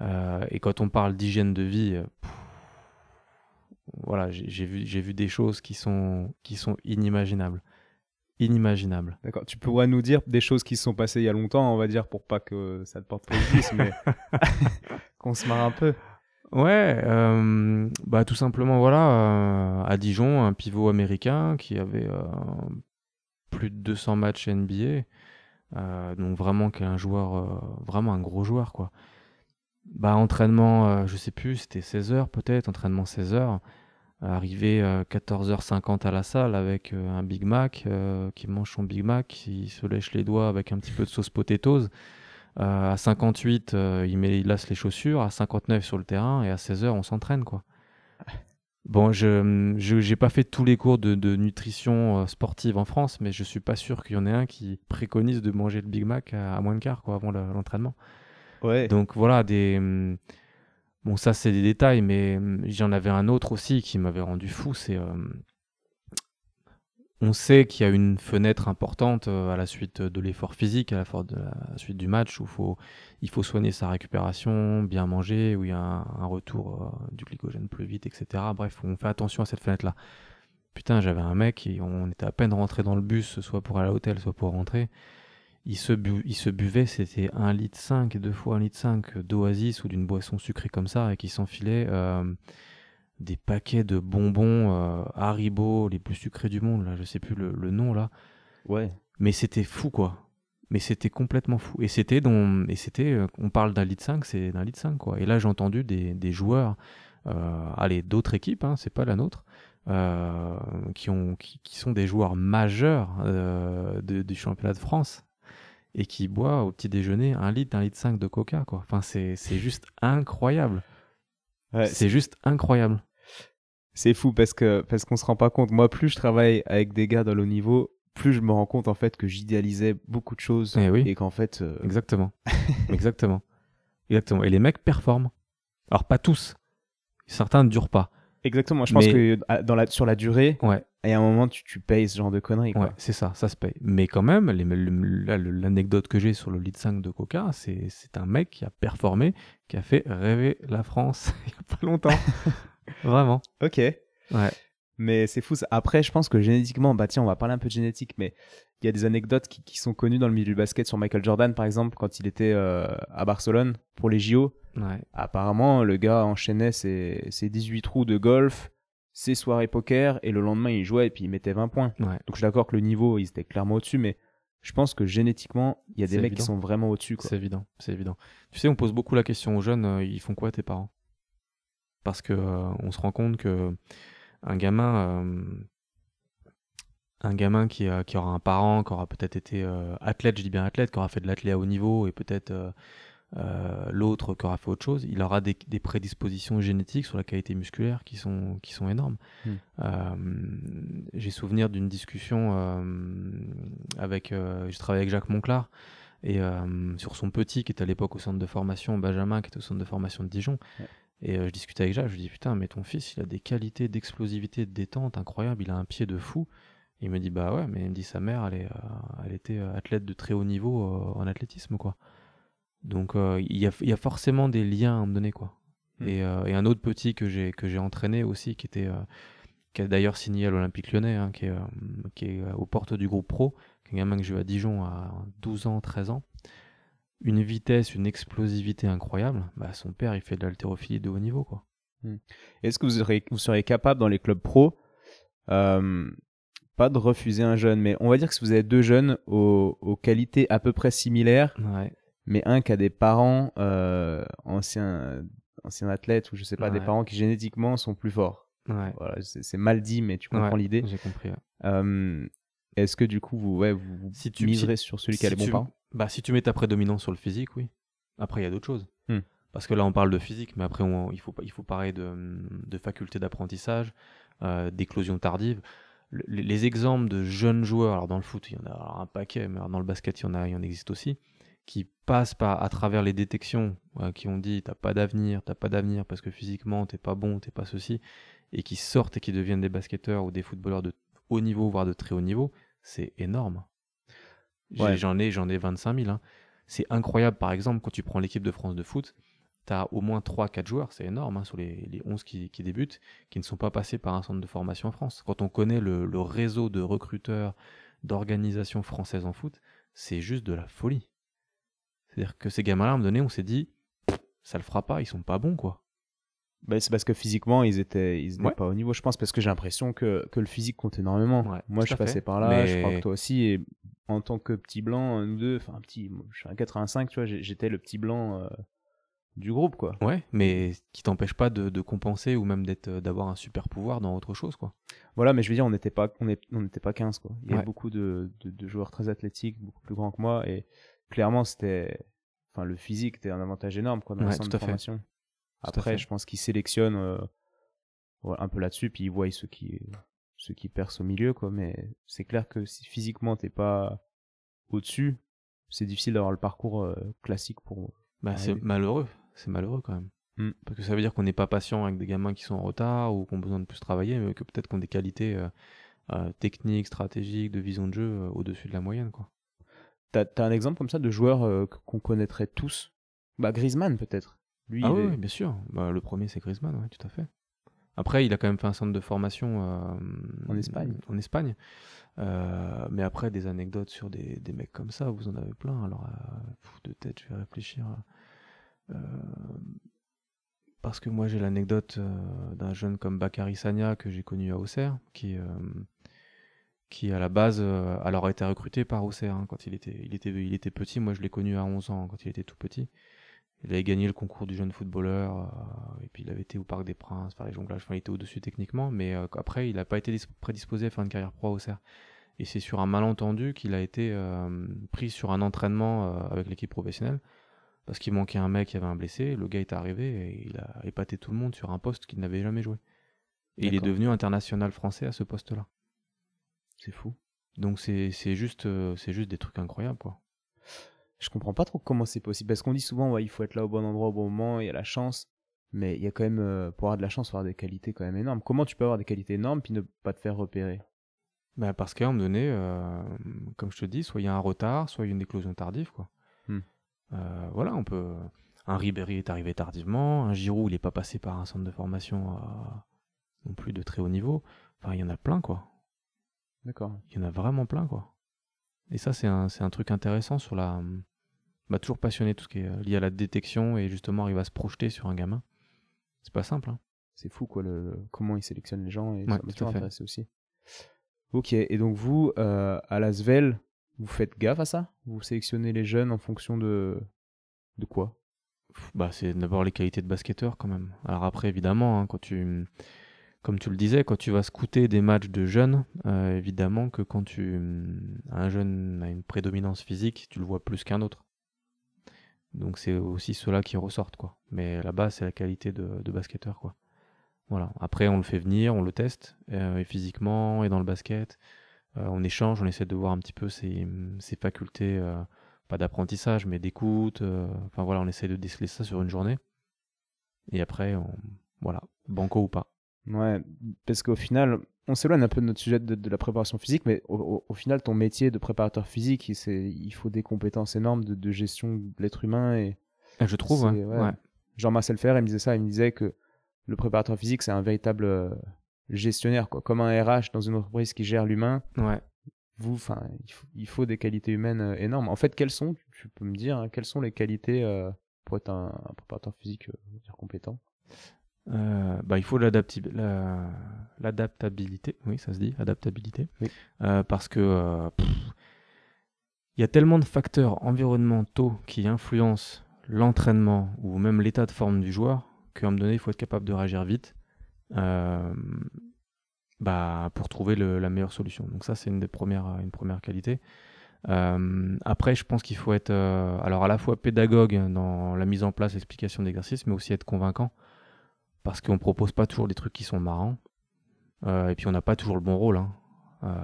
Euh, et quand on parle d'hygiène de vie, voilà, j'ai vu, vu des choses qui sont, qui sont inimaginables inimaginable. D'accord. Tu pourrais nous dire des choses qui se sont passées il y a longtemps, on va dire, pour pas que ça te porte préjudice, mais <laughs> qu'on se marre un peu. Ouais, euh, bah tout simplement voilà, euh, à Dijon, un pivot américain qui avait euh, plus de 200 matchs NBA, donc vraiment qui est un joueur, vraiment un gros joueur quoi. Bah entraînement, je sais plus, c'était 16 heures peut-être, entraînement 16 heures. Arrivé 14h50 à la salle avec euh, un Big Mac, euh, qui mange son Big Mac, qui se lèche les doigts avec un petit peu de sauce potatoes. Euh, à 58, il, met, il lasse les chaussures. À 59 sur le terrain et à 16h, on s'entraîne quoi. <laughs> Bon, je n'ai pas fait tous les cours de, nutrition sportive en France, mais je suis pas sûr qu'il y en ait un qui préconise de manger le Big Mac à, moins de quart quoi, avant l'entraînement. Ouais. Donc voilà, des, hum, Bon, ça, c'est des détails, mais hum, j'en avais un autre aussi qui m'avait rendu fou. C'est. Euh, on sait qu'il y a une fenêtre importante euh, à la suite de l'effort physique, à la, suite du match, où il faut soigner sa récupération, bien manger, où il y a un, retour euh, du glycogène plus vite, etc. Bref, on fait attention à cette fenêtre-là. Putain, j'avais un mec, et on était à peine rentré dans le bus, soit pour aller à l'hôtel, soit pour rentrer il se, il se buvait, c'était 1 litre 5, deux fois 1 litre 5 d'oasis ou d'une boisson sucrée comme ça, et qui s'enfilait euh, des paquets de bonbons euh, Haribo, les plus sucrés du monde, là, je sais plus le, nom là. Ouais. Mais c'était fou quoi. Mais c'était complètement fou. Et c'était, dont, et c'était euh, on parle d'un litre 5, c'est d'un litre 5 quoi. Et là j'ai entendu des, des joueurs, euh, allez, d'autres équipes, hein, c'est pas la nôtre, euh, qui, ont, qui, qui, sont des joueurs majeurs euh, de, du championnat de France et qui boit au petit déjeuner un litre, un litre 5 de coca, quoi. Enfin, c'est, juste incroyable. c'est juste incroyable. C'est fou parce que parce qu'on se rend pas compte. Moi, plus je travaille avec des gars dans le haut niveau, plus je me rends compte en fait que j'idéalisais beaucoup de choses et, eh oui. et qu'en fait. Euh, Exactement. <laughs> Exactement. Exactement. Et les mecs performent. Alors pas tous. Certains ne durent pas. Exactement. Je pense que dans la, sur la durée, ouais. Et à un moment, tu, tu payes ce genre de conneries. Ouais, c'est ça, ça se paye. Mais quand même, l'anecdote que j'ai sur le litre 5 de Coca, c'est un mec qui a performé, qui a fait rêver la France <laughs> il n'y a pas longtemps. <laughs> Vraiment. Ok. Ouais. Mais c'est fou. Après, je pense que génétiquement, bah tiens, on va parler un peu de génétique, mais il y a des anecdotes qui, qui, sont connues dans le milieu du basket sur Michael Jordan, par exemple, quand il était euh, à Barcelone pour les JO. Ouais. Apparemment, le gars enchaînait ses, ses 18 trous de golf, ses soirées poker et le lendemain il jouait et puis il mettait 20 points. Donc je suis d'accord que le niveau il était clairement au-dessus, mais je pense que génétiquement il y a des mecs qui sont vraiment au-dessus. C'est évident, c'est évident. Tu sais, on pose beaucoup la question aux jeunes, euh, ils font quoi tes parents? Parce que euh, on se rend compte que un gamin, euh, un gamin qui, qui, aura un parent, qui aura peut-être été athlète, je dis bien athlète, qui aura fait de l'athlète à haut niveau et peut-être euh, l'autre qui aura fait autre chose, il aura des, prédispositions génétiques sur la qualité musculaire qui sont, qui sont énormes. Hmm. Euh, j'ai souvenir d'une discussion euh, avec, je travaillais avec Jacques Monclar, et sur son petit qui était à l'époque au centre de formation, Benjamin qui était au centre de formation de Dijon. Et je discutais avec Jacques, je lui dis putain, mais ton fils, il a des qualités d'explosivité, de détente incroyables, il a un pied de fou. Il me dit bah ouais, mais il me dit sa mère, elle, est, elle était athlète de très haut niveau en athlétisme quoi. Donc euh, il y, a, forcément des liens à moment donné quoi. Hmm. Euh, et, un autre petit que j'ai que j'ai entraîné aussi qui était euh, qui a d'ailleurs signé à l'Olympique Lyonnais, hein, qui, est, qui est aux portes du groupe pro, qui est un gamin que j'ai eu à Dijon à 12 ans, 13 ans. Une vitesse, une explosivité incroyable. Bah, son père, il fait de l'haltérophilie de haut niveau. quoi. Hmm. Est-ce que vous, vous seriez capable dans les clubs pro, pas de refuser un jeune, mais on va dire que si vous avez deux jeunes aux, aux qualités à peu près similaires, ouais mais un qui a des parents euh, anciens, anciens athlètes ou je sais pas, des parents qui génétiquement sont plus forts. Ouais. Voilà, c'est mal dit, mais tu comprends l'idée. J'ai compris. Euh, Est-ce que du coup, vous, ouais, vous, si tu, miserez sur celui qui a les bons parents? Bah, si tu mets ta prédominance sur le physique, oui. Après, il y a d'autres choses. Hmm. Parce que là, on parle de physique, mais après, il, faut, il faut parler de, de faculté d'apprentissage, euh, d'éclosion tardive. les exemples de jeunes joueurs, alors dans le foot, il y en a un paquet, mais dans le basket, il y en, a, il y en existe aussi qui passent par, à travers les détections, qui ont dit t'as pas d'avenir, t'as pas d'avenir parce que physiquement t'es pas bon, t'es pas ceci, et qui sortent et qui deviennent des basketteurs ou des footballeurs de haut niveau, voire de très haut niveau, c'est énorme. J'en ai, j'en ai 25 000. Hein. C'est incroyable, par exemple, quand tu prends l'équipe de France de foot, tu as au moins 3-4 joueurs, c'est énorme, hein, sur les, les 11 qui, qui, débutent, qui ne sont pas passés par un centre de formation en France. Quand on connaît le, le réseau de recruteurs, d'organisations françaises en foot, c'est juste de la folie. C'est-à-dire que ces gamins-là, à un moment donné, on s'est dit, ça le fera pas, ils sont pas bons, quoi. Bah, c'est parce que physiquement, ils étaient, ils étaient pas au niveau, je pense, parce que j'ai l'impression que, que le physique compte énormément. Moi, je suis passé par là, je crois que toi aussi, et en tant que petit blanc, nous deux, enfin, un petit, je suis un 85, tu vois, j'étais le petit blanc euh, du groupe, quoi. Ouais, mais qui t'empêche pas de, de, compenser ou même d'être, d'avoir un super pouvoir dans autre chose, quoi. Voilà, mais je veux dire, on n'était pas, on n'était pas 15, quoi. Il y a beaucoup de, de, de joueurs très athlétiques, beaucoup plus grands que moi, et clairement, c'était, enfin, le physique était un avantage énorme quoi, dans ouais, centre de formation. Après, je pense qu'ils sélectionnent euh, un peu là-dessus, puis ils voient ceux qui, ceux qui percent au milieu, quoi. Mais c'est clair que si physiquement t'es pas au-dessus, c'est difficile d'avoir le parcours euh, classique pour. Bah, c'est malheureux, c'est malheureux quand même. Mmh. Parce que ça veut dire qu'on n'est pas patient avec des gamins qui sont en retard ou qui ont besoin de plus travailler, mais que peut-être qu'on a des qualités euh, techniques, stratégiques, de vision de jeu au-dessus de la moyenne, quoi. T'as as un exemple comme ça de joueur euh, qu'on connaîtrait tous? Bah Griezmann peut-être. Lui, ah oui, bien sûr. Bah, le premier c'est Griezmann, ouais, tout à fait. Après, il a quand même fait un centre de formation euh, en Espagne. En Espagne. Euh, mais après, des anecdotes sur des, des, mecs comme ça, vous en avez plein. Alors, de tête, je vais réfléchir. parce que moi, j'ai l'anecdote d'un jeune comme Bakary Sagna que j'ai connu à Auxerre, qui qui à la base euh, alors a été recruté par Auxerre hein, quand il était, il, était, il était petit. Moi, je l'ai connu à 11 ans quand il était tout petit. Il avait gagné le concours du jeune footballeur, euh, et puis il avait été au Parc des Princes, faire les jonglages. Enfin, il était au-dessus techniquement, mais euh, après, il n'a pas été prédisposé à faire une carrière pro à Auxerre. Et c'est sur un malentendu qu'il a été pris sur un entraînement avec l'équipe professionnelle, parce qu'il manquait un mec, il y avait un blessé. Le gars est arrivé et il a épaté tout le monde sur un poste qu'il n'avait jamais joué. Et il est devenu international français à ce poste-là. C'est fou. Donc c'est juste, euh, c'est juste des trucs incroyables, quoi. Je comprends pas trop comment c'est possible. Parce qu'on dit souvent, ouais, il faut être là au bon endroit au bon moment, il y a la chance. Mais il y a quand même, euh, pour avoir de la chance, il faut avoir des qualités quand même énormes. Comment tu peux avoir des qualités énormes puis ne pas te faire repérer? Bah Parce qu'à un moment donné, euh, comme je te dis, soit il y a un retard, soit il y a une éclosion tardive, quoi. Hmm. voilà, on peut. Un Ribéry est arrivé tardivement, un Giroud, il n'est pas passé par un centre de formation non plus de très haut niveau. Enfin, il y en a plein, quoi. D'accord. Il y en a vraiment plein, quoi. Et ça, c'est un, un, truc intéressant sur la. Bah, toujours passionné tout ce qui est euh, lié à la détection et justement arriver à se projeter sur un gamin. C'est pas simple, hein. C'est fou, quoi, le, comment ils sélectionnent les gens et ça m'a intéressé aussi. Ok, et donc vous, euh, à Lasvel, vous faites gaffe à ça? Vous sélectionnez les jeunes en fonction de, de quoi? Bah, C'est d'abord les qualités de basketteur quand même. Alors après, évidemment, hein, quand tu comme tu le disais, quand tu vas scouter des matchs de jeunes, euh, évidemment que quand tu un jeune a une prédominance physique, tu le vois plus qu'un autre. Donc c'est aussi cela qui ressortent quoi. Mais là-bas, c'est la qualité de, basketteur quoi. Voilà. Après, on le fait venir, on le teste euh, et physiquement et dans le basket, euh, on échange, on essaie de voir un petit peu ses, ses facultés, pas d'apprentissage, mais d'écoute. Enfin voilà, on essaie de déceler ça sur une journée. Et après, voilà, banco ou pas. Ouais, parce qu'au final, on s'éloigne un peu de notre sujet de, la préparation physique, mais au, final, ton métier de préparateur physique, il faut des compétences énormes de, gestion de l'être humain. Et ah, je trouve, ouais. Jean-Marcel Fer, il me disait ça, il me disait que le préparateur physique, c'est un véritable euh, gestionnaire, quoi. Comme un RH dans une entreprise qui gère l'humain. Ouais. Vous, enfin, il, faut des qualités humaines euh, énormes. En fait, quelles sont, tu peux me dire, hein, quelles sont les qualités euh, pour être un, préparateur physique compétent? Euh, bah, il faut l'adaptabilité, oui, ça se dit, adaptabilité, euh, parce que euh, il y a tellement de facteurs environnementaux qui influencent l'entraînement ou même l'état de forme du joueur qu'à un moment donné, il faut être capable de réagir vite bah, pour trouver la meilleure solution. Donc ça, c'est une des premières, une première qualité. après, je pense qu'il faut être alors à la fois pédagogue dans la mise en place, l'explication d'exercices, mais aussi être convaincant parce qu'on propose pas toujours des trucs qui sont marrants. Euh, et puis on n'a pas toujours le bon rôle. Hein. Euh,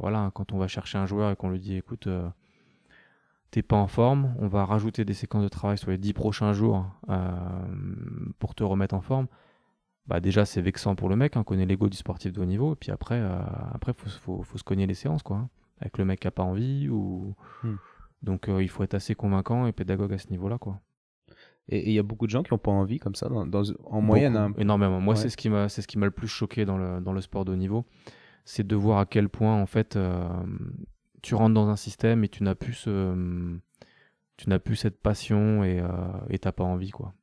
voilà, quand on va chercher un joueur et qu'on lui dit écoute, euh, t'es pas en forme, on va rajouter des séquences de travail sur les 10 prochains jours pour te remettre en forme. Bah déjà c'est vexant pour le mec, on hein, connaît l'ego du sportif de haut niveau, et puis après, après faut, faut, se cogner les séances quoi, hein, avec le mec qui a pas envie ou hmm. donc il faut être assez convaincant et pédagogue à ce niveau-là quoi. Et il y a beaucoup de gens qui n'ont pas envie comme ça, dans, en moyenne. Hein. Énormément. Moi, c'est ce qui m'a, c'est ce qui m'a le plus choqué dans le, dans le sport de haut niveau, c'est de voir à quel point en fait tu rentres dans un système et tu n'as plus ce, tu n'as plus cette passion et euh, t'as pas envie quoi.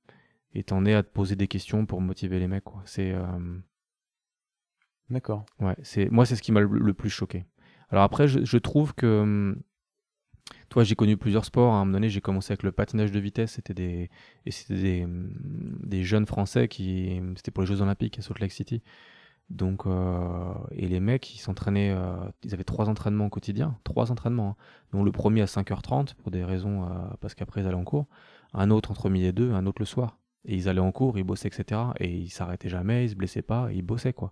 Et t'en es à te poser des questions pour motiver les mecs quoi. C'est euh, D'accord. Ouais, c'est moi c'est ce qui m'a le, plus choqué. Alors après je, trouve que hum, toi j'ai connu plusieurs sports. À un moment donné j'ai commencé avec le patinage de vitesse. C'était des et c'était des, des jeunes français qui c'était pour les Jeux Olympiques à Salt Lake City. Donc, euh, et les mecs, ils s'entraînaient, euh, ils avaient trois entraînements au quotidien, trois entraînements. Hein. Donc le premier à 5h30 pour des raisons, euh, parce qu'après ils allaient en cours, un autre entre midi et deux, un autre le soir. Et ils allaient en cours, ils bossaient, etc. Et ils s'arrêtaient jamais, ils se blessaient pas, ils bossaient quoi.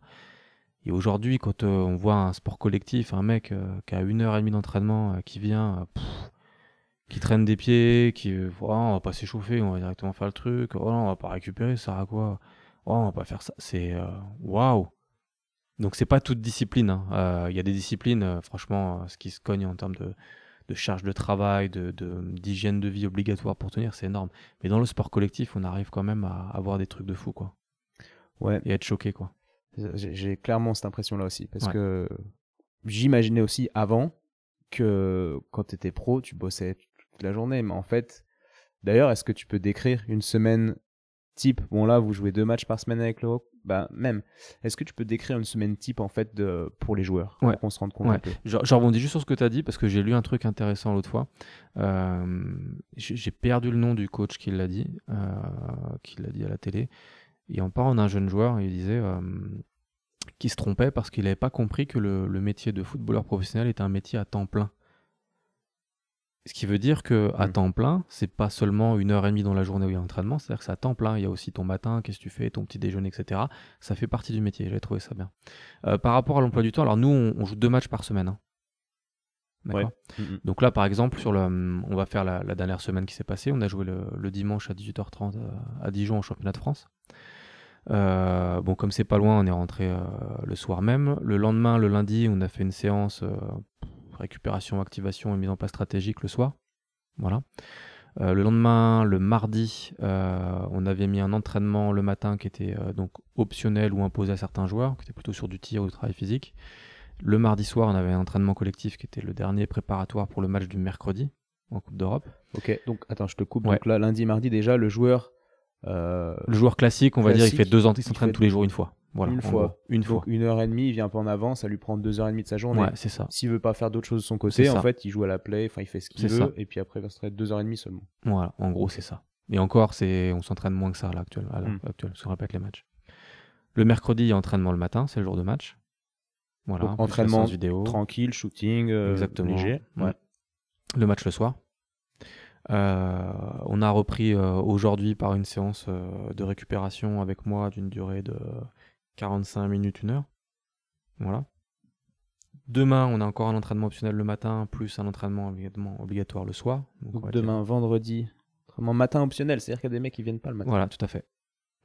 Et aujourd'hui, quand on voit un sport collectif, un mec qui a une heure et demie d'entraînement, qui vient, qui traîne des pieds, qui, oh, on va pas s'échauffer, on va directement faire le truc, oh, on va pas récupérer, ça à quoi? Oh, on va pas faire ça. C'est waouh! Donc c'est pas toute discipline. Hein. Euh, il y a des disciplines, euh, franchement, euh, ce qui se cogne en termes de, de charge de travail, de, d'hygiène de, vie obligatoire pour tenir, c'est énorme. Mais dans le sport collectif, on arrive quand même à avoir des trucs de fou, quoi. Ouais. Et être choqué, quoi. J'ai clairement cette impression-là aussi, parce que j'imaginais aussi avant que quand tu étais pro, tu bossais toute la journée, mais en fait, d'ailleurs, est-ce que tu peux décrire une semaine type Bon là, vous jouez deux matchs par semaine avec le bah, même. Est-ce que tu peux décrire une semaine type en fait de, pour les joueurs? Ouais. pour qu'on se rende compte ouais. Je, rebondis juste sur ce que tu as dit parce que j'ai lu un truc intéressant l'autre fois. Euh, j'ai perdu le nom du coach qui l'a dit, euh, qui l'a dit à la télé. Et en parlant d'un jeune joueur, il disait euh, qu'il se trompait parce qu'il n'avait pas compris que le, le, métier de footballeur professionnel était un métier à temps plein. Ce qui veut dire que à mmh. temps plein, c'est pas seulement une heure et demie dans la journée où il y a l'entraînement, c'est-à-dire que c'est à temps plein. Il y a aussi ton matin, qu'est-ce que tu fais, ton petit déjeuner, etc. Ça fait partie du métier. J'avais trouvé ça bien. Euh, par rapport à l'emploi du temps, alors nous, on, joue deux matchs par semaine. Hein. D'accord? Mmh, mmh. Donc là, par exemple, sur le, on va faire la, dernière semaine qui s'est passée. On a joué le, dimanche à 18h30 euh, à, Dijon au championnat de France. Euh, bon, comme c'est pas loin, on est rentré le soir même. Le lendemain, le lundi, on a fait une séance récupération, activation et mise en place stratégique le soir. Voilà. Euh, le lendemain, le mardi, euh, on avait mis un entraînement le matin qui était euh, donc optionnel ou imposé à certains joueurs, qui était plutôt sur du tir ou du travail physique. Le mardi soir, on avait un entraînement collectif qui était le dernier préparatoire pour le match du mercredi en Coupe d'Europe. Ok, donc attends, je te coupe. Donc là, lundi, mardi, déjà, le joueur. Le joueur classique, on va dire, il fait deux ans, il s'entraîne tous les jours une fois une fois. une fois. une heure et demie, il vient pas en avant, ça lui prend deux heures et demie de sa journée. Ouais, c'est ça. S'il veut pas faire d'autres choses de son côté, en fait, il joue à la play, enfin, il fait ce qu'il veut, et puis après, il resterait deux heures et demie seulement. Voilà, en gros, c'est ça. Et encore, c'est, on s'entraîne moins que ça, là, actuel, à hmm. actuel, si on répète les matchs. Le mercredi, il y a entraînement le matin, c'est le jour de match. Voilà. entraînement vidéo. tranquille, shooting, euh, Exactement. léger. Ouais. Le match le soir. Euh, on a repris euh, aujourd'hui par une séance de récupération avec moi d'une durée de 45 minutes, une heure. Voilà. Demain, on a encore un entraînement optionnel le matin, plus un entraînement obligatoire le soir. Donc, demain, vendredi, entraînement matin optionnel, c'est-à-dire qu'il y a des mecs qui viennent pas le matin. Voilà, tout à fait.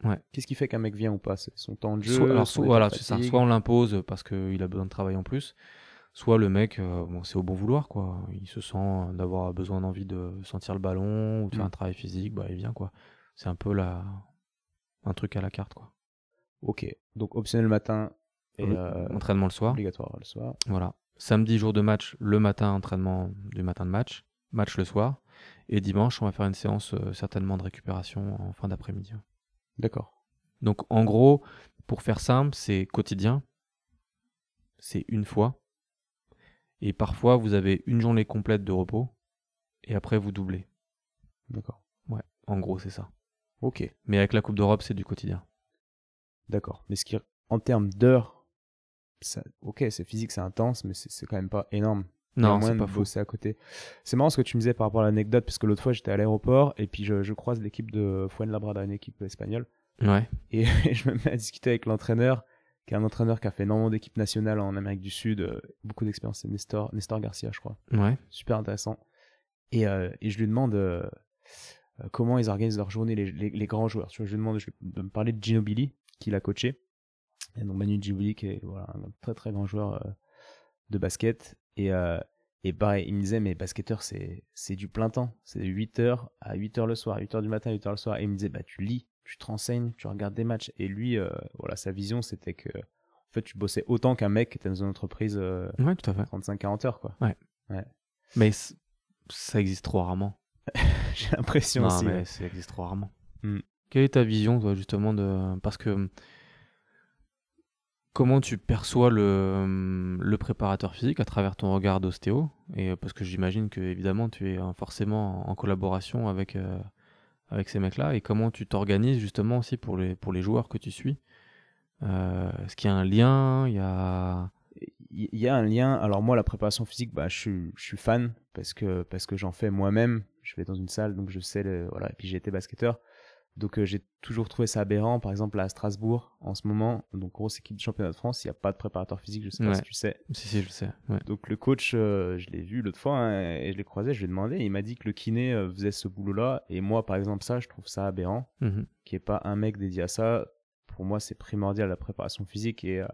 Ouais. Qu'est-ce qui fait qu'un mec vient ou pas? C'est son temps de jeu Soit, alors, soit, voilà, c'est ça. Soit on l'impose parce qu'il a besoin de travailler en plus, soit le mec, euh, bon, c'est au bon vouloir, quoi. Il se sent d'avoir besoin d'envie de sentir le ballon ou de faire mm. un travail physique, bah il vient, quoi. C'est un peu la... un truc à la carte, quoi. Ok, donc optionnel le matin et euh, entraînement le soir. Obligatoire le soir. Voilà. Samedi, jour de match, le matin, entraînement du matin de match, match le soir. Et dimanche, on va faire une séance euh, certainement de récupération en fin d'après-midi. D'accord. Donc en gros, pour faire simple, c'est quotidien. C'est une fois. Et parfois, vous avez une journée complète de repos. Et après, vous doublez. D'accord. Ouais, en gros, c'est ça. Ok. Mais avec la Coupe d'Europe, c'est du quotidien. D'accord. Mais ce qui, en termes d'heures, ok, c'est physique, c'est intense, mais c'est quand même pas énorme. Non, c'est pas faux. à côté. C'est marrant ce que tu me disais par rapport à l'anecdote, parce que l'autre fois j'étais à l'aéroport et puis je, croise l'équipe de Fuenlabrada, une équipe espagnole. Ouais. Et <laughs> je me mets à discuter avec l'entraîneur, qui est un entraîneur qui a fait énormément d'équipes nationales en Amérique du Sud, euh, beaucoup d'expérience, c'est Nestor, Nestor Garcia, je crois. Ouais. Super intéressant. Et, et je lui demande comment ils organisent leur journée, les, les, grands joueurs. Tu vois, je lui demande de me parler de Ginobili, qui l'a coaché. Et donc Manu Ginobili, qui est voilà, un très très grand joueur de basket. Et, et pareil, il me disait, mais basketteur, c'est, c'est du plein temps. C'est de 8h à 8h le soir, 8h du matin à 8h le soir. Et il me disait, bah, tu lis, tu te renseignes, tu regardes des matchs. Et lui, euh, voilà, sa vision, c'était que, en fait, tu bossais autant qu'un mec qui était dans une entreprise euh, ouais, tout à fait. 35-40 heures, quoi. Ouais. ouais. Mais ça existe trop rarement. <laughs> J'ai l'impression aussi. mais ça existe trop rarement. Hmm. Quelle est ta vision, toi, justement, de. Parce que Comment tu perçois le, le, préparateur physique à travers ton regard d'ostéo? Et euh, parce que j'imagine que évidemment tu es euh, forcément en collaboration avec, euh, avec ces mecs-là. Et comment tu t'organises justement aussi pour les, pour les joueurs que tu suis Est-ce qu'il y a un lien? Il y a il y a un lien. Alors moi, la préparation physique, bah, je, suis, je suis fan parce que, parce que j'en fais moi-même. Je vais dans une salle, donc je sais, voilà. Et puis j'ai été basketteur. Donc euh, j'ai toujours trouvé ça aberrant. Par exemple à Strasbourg en ce moment, donc grosse équipe du championnat de France, il n'y a pas de préparateur physique, je sais pas si tu sais. Si si je sais. Donc le coach, euh, je l'ai vu l'autre fois hein, et je l'ai croisé, je lui ai demandé, il m'a dit que le kiné euh, faisait ce boulot-là et moi par exemple ça, je trouve ça aberrant, mmh qu'il n'y ait pas un mec dédié à ça. Pour moi c'est primordial la préparation physique et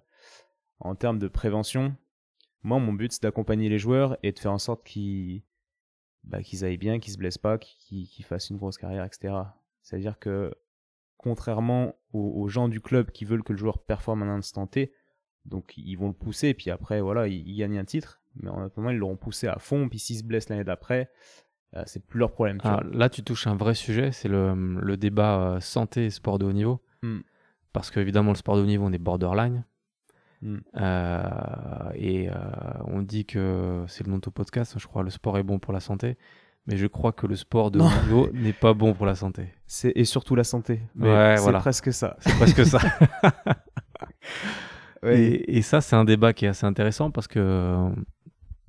en termes de prévention, moi mon but c'est d'accompagner les joueurs et de faire en sorte qu'ils bah, qu'ils aillent bien, qu'ils se blessent pas, qu'ils fassent une grosse carrière, etc. C'est-à-dire que contrairement aux, gens du club qui veulent que le joueur performe à un instant T, donc ils vont le pousser, puis après, voilà, il, gagne un titre, mais en attendant, ils l'auront poussé à fond, puis s'il se blesse l'année d'après, euh, c'est plus leur problème. Ah, là, tu touches un vrai sujet, c'est le, débat euh, santé et sport de haut niveau. Hmm. Parce qu'évidemment, le sport de haut niveau, on est borderline. Hmm. Euh, et on dit que c'est le nom de ton podcast, je crois, le sport est bon pour la santé mais je crois que le sport de haut niveau n'est pas bon pour la santé. C'est et surtout la santé. Mais c'est presque ça. C'est presque ça. <laughs> et, ça, c'est un débat qui est assez intéressant parce que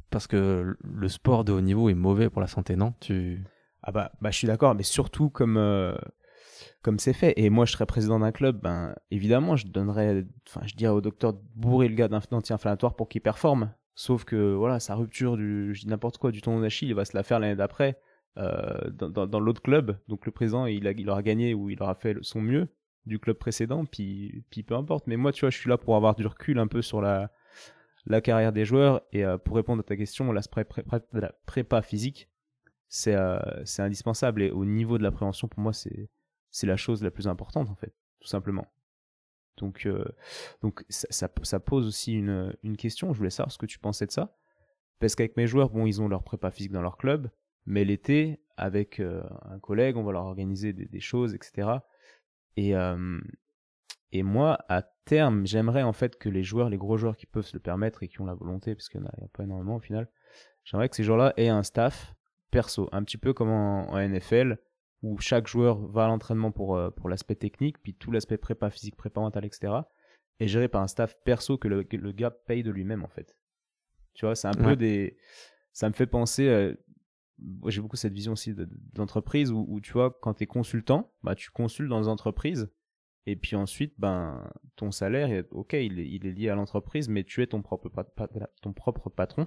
parce que le sport de haut niveau est mauvais pour la santé, non? Tu Ah bah, bah je suis d'accord, mais surtout comme euh, comme c'est fait. Et moi, je serais président d'un club, ben évidemment, je donnerais, enfin, je dirais au docteur de bourrer le gars d'un anti-inflammatoire pour qu'il performe. Sauf que voilà, sa rupture du, je dis n'importe quoi, du tendon d'Achille, il va se la faire l'année d'après euh, dans, l'autre club. Donc le président, il, il aura gagné ou il aura fait son mieux du club précédent, puis, puis peu importe. Mais moi, tu vois, je suis là pour avoir du recul un peu sur la, la carrière des joueurs. Et euh, pour répondre à ta question, l'aspect la prépa physique, c'est euh, c'est indispensable. Et au niveau de la prévention, pour moi, c'est la chose la plus importante, en fait, tout simplement. Donc, euh, ça, pose aussi une, question. Je voulais savoir ce que tu pensais de ça. Parce qu'avec mes joueurs, bon, ils ont leur prépa physique dans leur club, mais l'été, avec euh, un collègue, on va leur organiser des, choses, etc. Et, euh, et moi, à terme, j'aimerais en fait que les joueurs, les gros joueurs qui peuvent se le permettre et qui ont la volonté, parce qu'il n'y en, a pas énormément au final, j'aimerais que ces joueurs-là aient un staff perso, un petit peu comme en NFL, où chaque joueur va à l'entraînement pour, euh, pour l'aspect technique, puis tout l'aspect prépa physique, prépa mentale, etc. est géré par un staff perso que le, le gars paye de lui-même, en fait. Tu vois, c'est un peu des. Ça me fait penser. Euh... J'ai beaucoup cette vision aussi d'entreprise où, où, tu vois, quand tu es consultant, bah, tu consultes dans les entreprises. Et puis ensuite, ben, ton salaire, ok, il est, il est lié à l'entreprise, mais tu es ton propre, ton propre patron.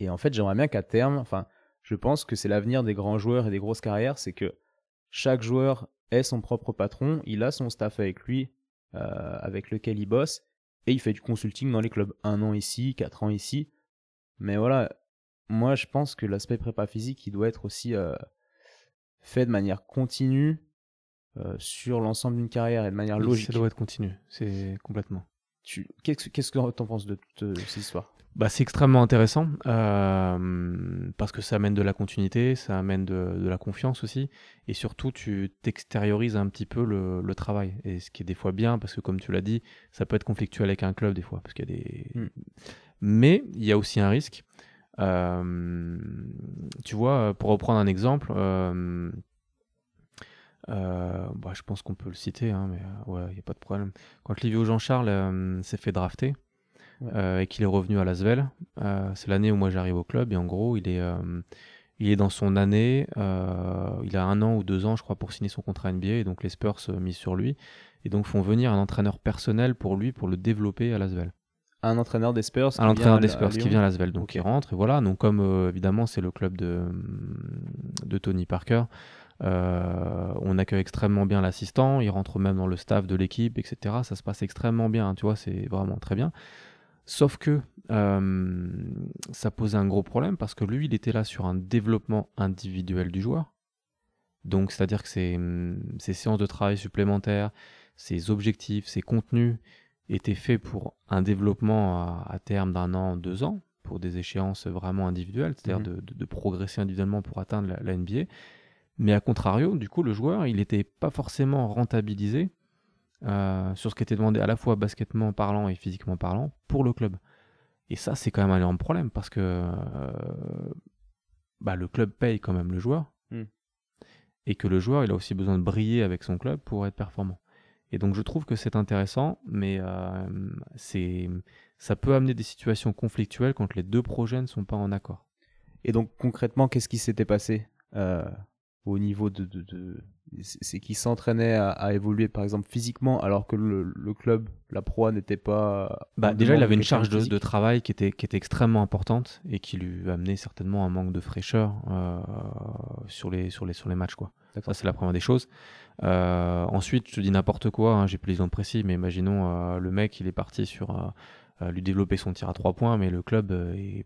Et en fait, j'aimerais bien qu'à terme, enfin, je pense que c'est l'avenir des grands joueurs et des grosses carrières, c'est que chaque joueur est son propre patron, il a son staff avec lui, euh, avec lequel il bosse, et il fait du consulting dans les clubs. Un an ici, quatre ans ici. Mais voilà, moi je pense que l'aspect prépa physique, il doit être aussi euh, fait de manière continue euh, sur l'ensemble d'une carrière et de manière logique. Ça doit être continu, c'est complètement. Qu'est-ce que tu en penses de, de cette histoire? Bah, c'est extrêmement intéressant euh, parce que ça amène de la continuité, ça amène de, de la confiance aussi, et surtout tu t'extériorises un petit peu le, le, travail, et ce qui est des fois bien parce que comme tu l'as dit, ça peut être conflictuel avec un club des fois, parce qu'il y a des. Mm. Mais il y a aussi un risque. Euh, tu vois, pour reprendre un exemple, euh, euh bah, je pense qu'on peut le citer, hein, mais euh, ouais, il n'y a pas de problème. Quand Livio Jean-Charles euh, s'est fait drafter, euh, et qu'il est revenu à Lasvel. C'est l'année où moi j'arrive au club et en gros il est, il est dans son année, il a un an ou deux ans je crois pour signer son contrat NBA et donc les Spurs misent sur lui et donc font venir un entraîneur personnel pour lui pour le développer à Lasvel. un entraîneur des Spurs. Un entraîneur des Spurs qui vient à Lasvel, donc il rentre et voilà. Donc comme évidemment c'est le club de, de Tony Parker, on accueille extrêmement bien l'assistant, il rentre même dans le staff de l'équipe, etc. Ça se passe extrêmement bien, tu vois, c'est vraiment très bien. Sauf que euh, ça posait un gros problème parce que lui, il était là sur un développement individuel du joueur. Donc, c'est-à-dire que ses, ses, séances de travail supplémentaires, ses objectifs, ses contenus étaient faits pour un développement à, terme d'un an, deux ans, pour des échéances vraiment individuelles, c'est-à-dire mmh de, progresser individuellement pour atteindre la, la NBA. Mais à contrario, du coup, le joueur, il n'était pas forcément rentabilisé euh, sur ce qui était demandé à la fois basketement parlant et physiquement parlant pour le club. Et ça, c'est quand même un énorme problème parce que euh, bah, le club paye quand même le joueur hmm. et que le joueur, il a aussi besoin de briller avec son club pour être performant. Et donc, je trouve que c'est intéressant, mais euh, c'est ça peut amener des situations conflictuelles quand les deux projets ne sont pas en accord. Et donc, concrètement, qu'est-ce qui s'était passé au niveau de, de, c'est qu'il s'entraînait à, évoluer par exemple physiquement alors que le, club, la proie n'était pas. Bah, déjà, il avait une charge de, travail qui était, qui était extrêmement importante et qui lui amenait certainement un manque de fraîcheur euh, sur, les, sur, les, sur les matchs. Quoi. Ça, c'est la première des choses. Euh, ensuite, je te dis n'importe quoi, hein, j'ai plus l'exemple précis, mais imaginons euh, le mec, il est parti sur lui développer son tir à 3 points, mais le club, est,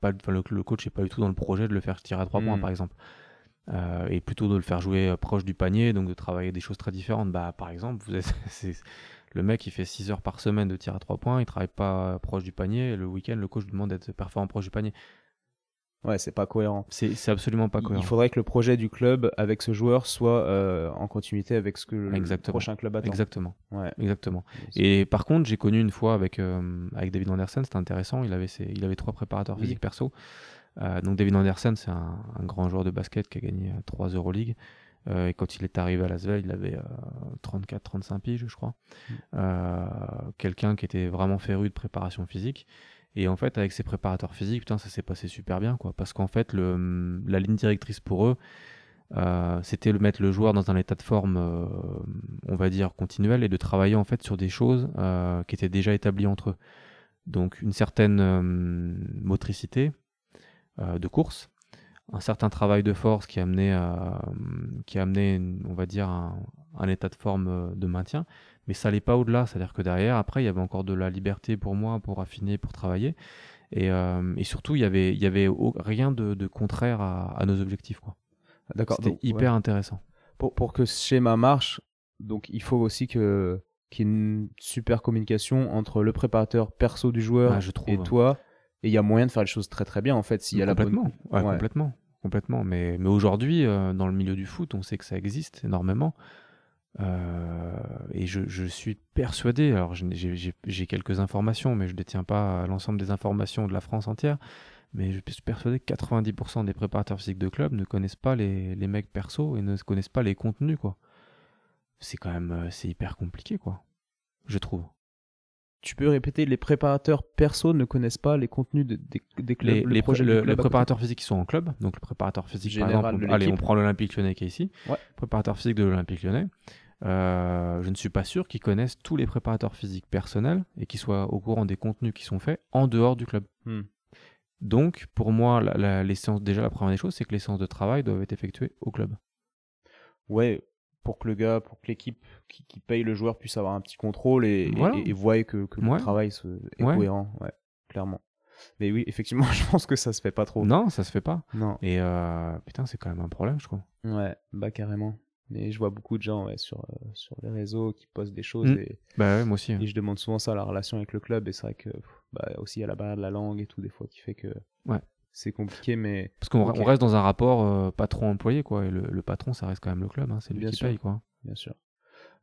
pas, le, coach n'est pas du tout dans le projet de le faire tirer à 3 points, hmm. par exemple. Euh, et plutôt de le faire jouer euh, proche du panier, donc de travailler des choses très différentes. Bah, par exemple, vous êtes, <laughs> le mec il fait 6 heures par semaine de tir à 3 points, il travaille pas proche du panier, et le week-end le coach lui demande d'être performant proche du panier. Ouais, c'est pas cohérent. C'est absolument pas cohérent. Il faudrait que le projet du club avec ce joueur soit euh, en continuité avec ce que le prochain club attend. Exactement. Ouais. Exactement. Et par contre, j'ai connu une fois avec, avec David Anderson, c'était intéressant. Il avait, ses, il avait trois préparateurs physiques perso. Euh, donc David Anderson, c'est un, grand joueur de basket qui a gagné 3 euh, Euroleague. Euh, et quand il est arrivé à Lasvel, il avait 34-35 piges, je crois. Mm. Quelqu'un qui était vraiment féru de préparation physique. Et en fait, avec ses préparateurs physiques, putain, ça s'est passé super bien, quoi. Parce qu'en fait, le, la ligne directrice pour eux, c'était de mettre le joueur dans un état de forme, on va dire, continuel et de travailler en fait sur des choses qui étaient déjà établies entre eux. Donc une certaine motricité, euh, de course, un certain travail de force qui a amené, qui a amené on va dire, un, état de forme euh, de maintien, mais ça n'allait pas au-delà, c'est-à-dire que derrière, après, il y avait encore de la liberté pour moi, pour affiner, pour travailler, et, euh, et surtout, il y avait, il y avait rien de, contraire à, nos objectifs, quoi. D'accord. C'était hyper intéressant. Pour, pour que ce schéma marche, donc il faut aussi que qu'il y ait une super communication entre le préparateur perso du joueur ah, et toi et il y a moyen de faire les choses très très bien en fait s'il y a complètement, la bonne... complètement, complètement. Mais, mais aujourd'hui, euh, dans le milieu du foot, on sait que ça existe énormément. Euh, et je, je, suis persuadé, alors j'ai quelques informations, mais je ne détiens pas l'ensemble des informations de la France entière, mais je suis persuadé que 90% des préparateurs physiques de club ne connaissent pas les, les mecs perso et ne connaissent pas les contenus, quoi. C'est quand même, euh, c'est hyper compliqué, quoi. Je trouve tu peux répéter, les préparateurs perso ne connaissent pas les contenus des clubs, les, les projets le, préparateurs physiques qui sont en club, donc le préparateur physique par exemple, allez, on prend l'Olympique Lyonnais qui est ici, préparateur physique de l'Olympique Lyonnais. Euh, je ne suis pas sûr qu'ils connaissent tous les préparateurs physiques personnels et qu'ils soient au courant des contenus qui sont faits en dehors du club. Hmm. Donc, pour moi, la, les séances, déjà, la première des choses, c'est que les séances de travail doivent être effectuées au club. Ouais, pour que le gars, pour que l'équipe qui, paye le joueur puisse avoir un petit contrôle et, et, voit que, le travail est cohérent, ouais, clairement. Mais oui, effectivement, <laughs> je pense que ça se fait pas trop. Non, ça se fait pas. Non. Et euh, putain, c'est quand même un problème, je crois. Ouais, bah carrément. Mais je vois beaucoup de gens sur, euh, sur les réseaux qui postent des choses. Mm. Et, bah ouais, moi aussi. Et je demande souvent ça, la relation avec le club. Et c'est vrai que, bah, aussi, il y a la barrière de la langue et tout, des fois, qui fait que. Ouais c'est compliqué, mais. Parce qu'on reste dans un rapport euh, patron-employé, quoi. Et le, patron, ça reste quand même le club, hein, c'est lui qui paye, quoi. Bien sûr.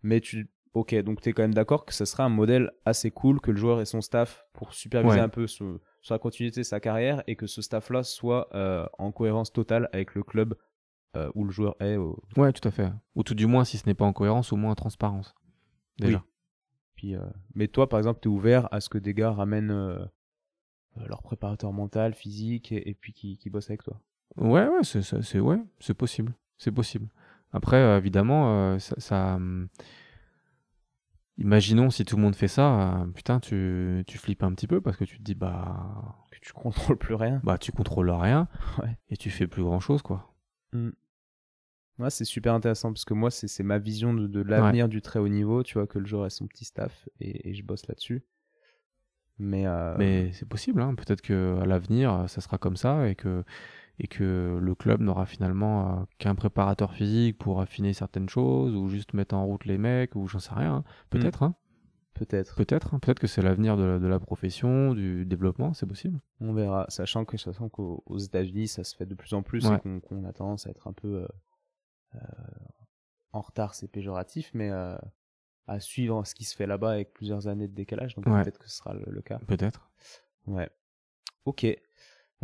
Mais tu. Ok, donc tu es quand même d'accord que ce serait un modèle assez cool que le joueur et son staff pour superviser un peu sur, la continuité de sa carrière et que ce staff-là soit euh, en cohérence totale avec le club euh, où le joueur est. Ouais, tout à fait. Ou tout du moins, si ce n'est pas en cohérence, au moins en transparence. Déjà. Puis, mais toi, par exemple, tu es ouvert à ce que des gars ramènent leur préparateur mental, physique, et, puis qui, qui bossent avec toi. Ouais, ouais, c'est ouais, c'est possible, c'est possible. Après, euh, évidemment, euh, ça, hum, imaginons si tout le monde fait ça, euh, putain, tu, tu flippes un petit peu parce que tu te dis, bah, Que tu contrôles plus rien. bah tu contrôles rien <laughs> Ouais. et tu fais plus grand chose, quoi. Ouais, c'est super intéressant parce que moi, c'est c'est ma vision de, de l'avenir du très haut niveau. Tu vois, que le joueur ait son petit staff et, et je bosse là-dessus. Mais, euh, Mais c'est possible, hein. peut-être que à l'avenir, ça sera comme ça et que, et que le club n'aura finalement euh, qu'un préparateur physique pour affiner certaines choses ou juste mettre en route les mecs ou j'en sais rien. hein. Peut-être, hein. peut-être. peut-être, hein. peut-être que c'est l'avenir de, la- de la profession, du développement, c'est possible. On verra. Sachant que, sachant qu'aux aux États-Unis, ça se fait de plus en plus Ouais. et qu'on a tendance à être un peu euh, en retard, c'est péjoratif, mais à suivre ce qui se fait là-bas avec plusieurs années de décalage. Donc Ouais. peut-être que ce sera le, le cas. Peut-être. Ouais. Ok.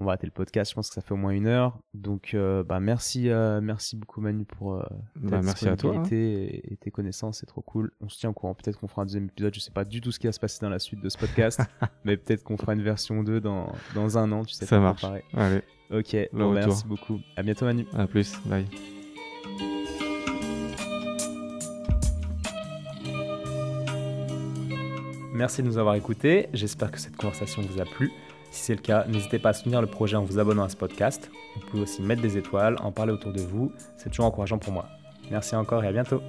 On va arrêter le podcast. Je pense que ça fait au moins une heure. Donc, euh, bah, merci, euh, merci beaucoup Manu pour euh, ta Bah, merci à toi. hein. et, et tes connaissances. C'est trop cool. On se tient au courant. Peut-être qu'on fera un deuxième épisode. Je sais pas du tout ce qui va se passer dans la suite de ce podcast, <laughs> mais peut-être qu'on fera une version 2 dans, dans un an. Tu sais Ça marche. Allez, Ok. Bon, merci beaucoup. À bientôt Manu. à plus. Bye. Merci de nous avoir écoutés. J'espère que cette conversation vous a plu. Si c'est le cas, n'hésitez pas à soutenir le projet en vous abonnant à ce podcast. Vous pouvez aussi mettre des étoiles, en parler autour de vous. C'est toujours encourageant pour moi. Merci encore et à bientôt.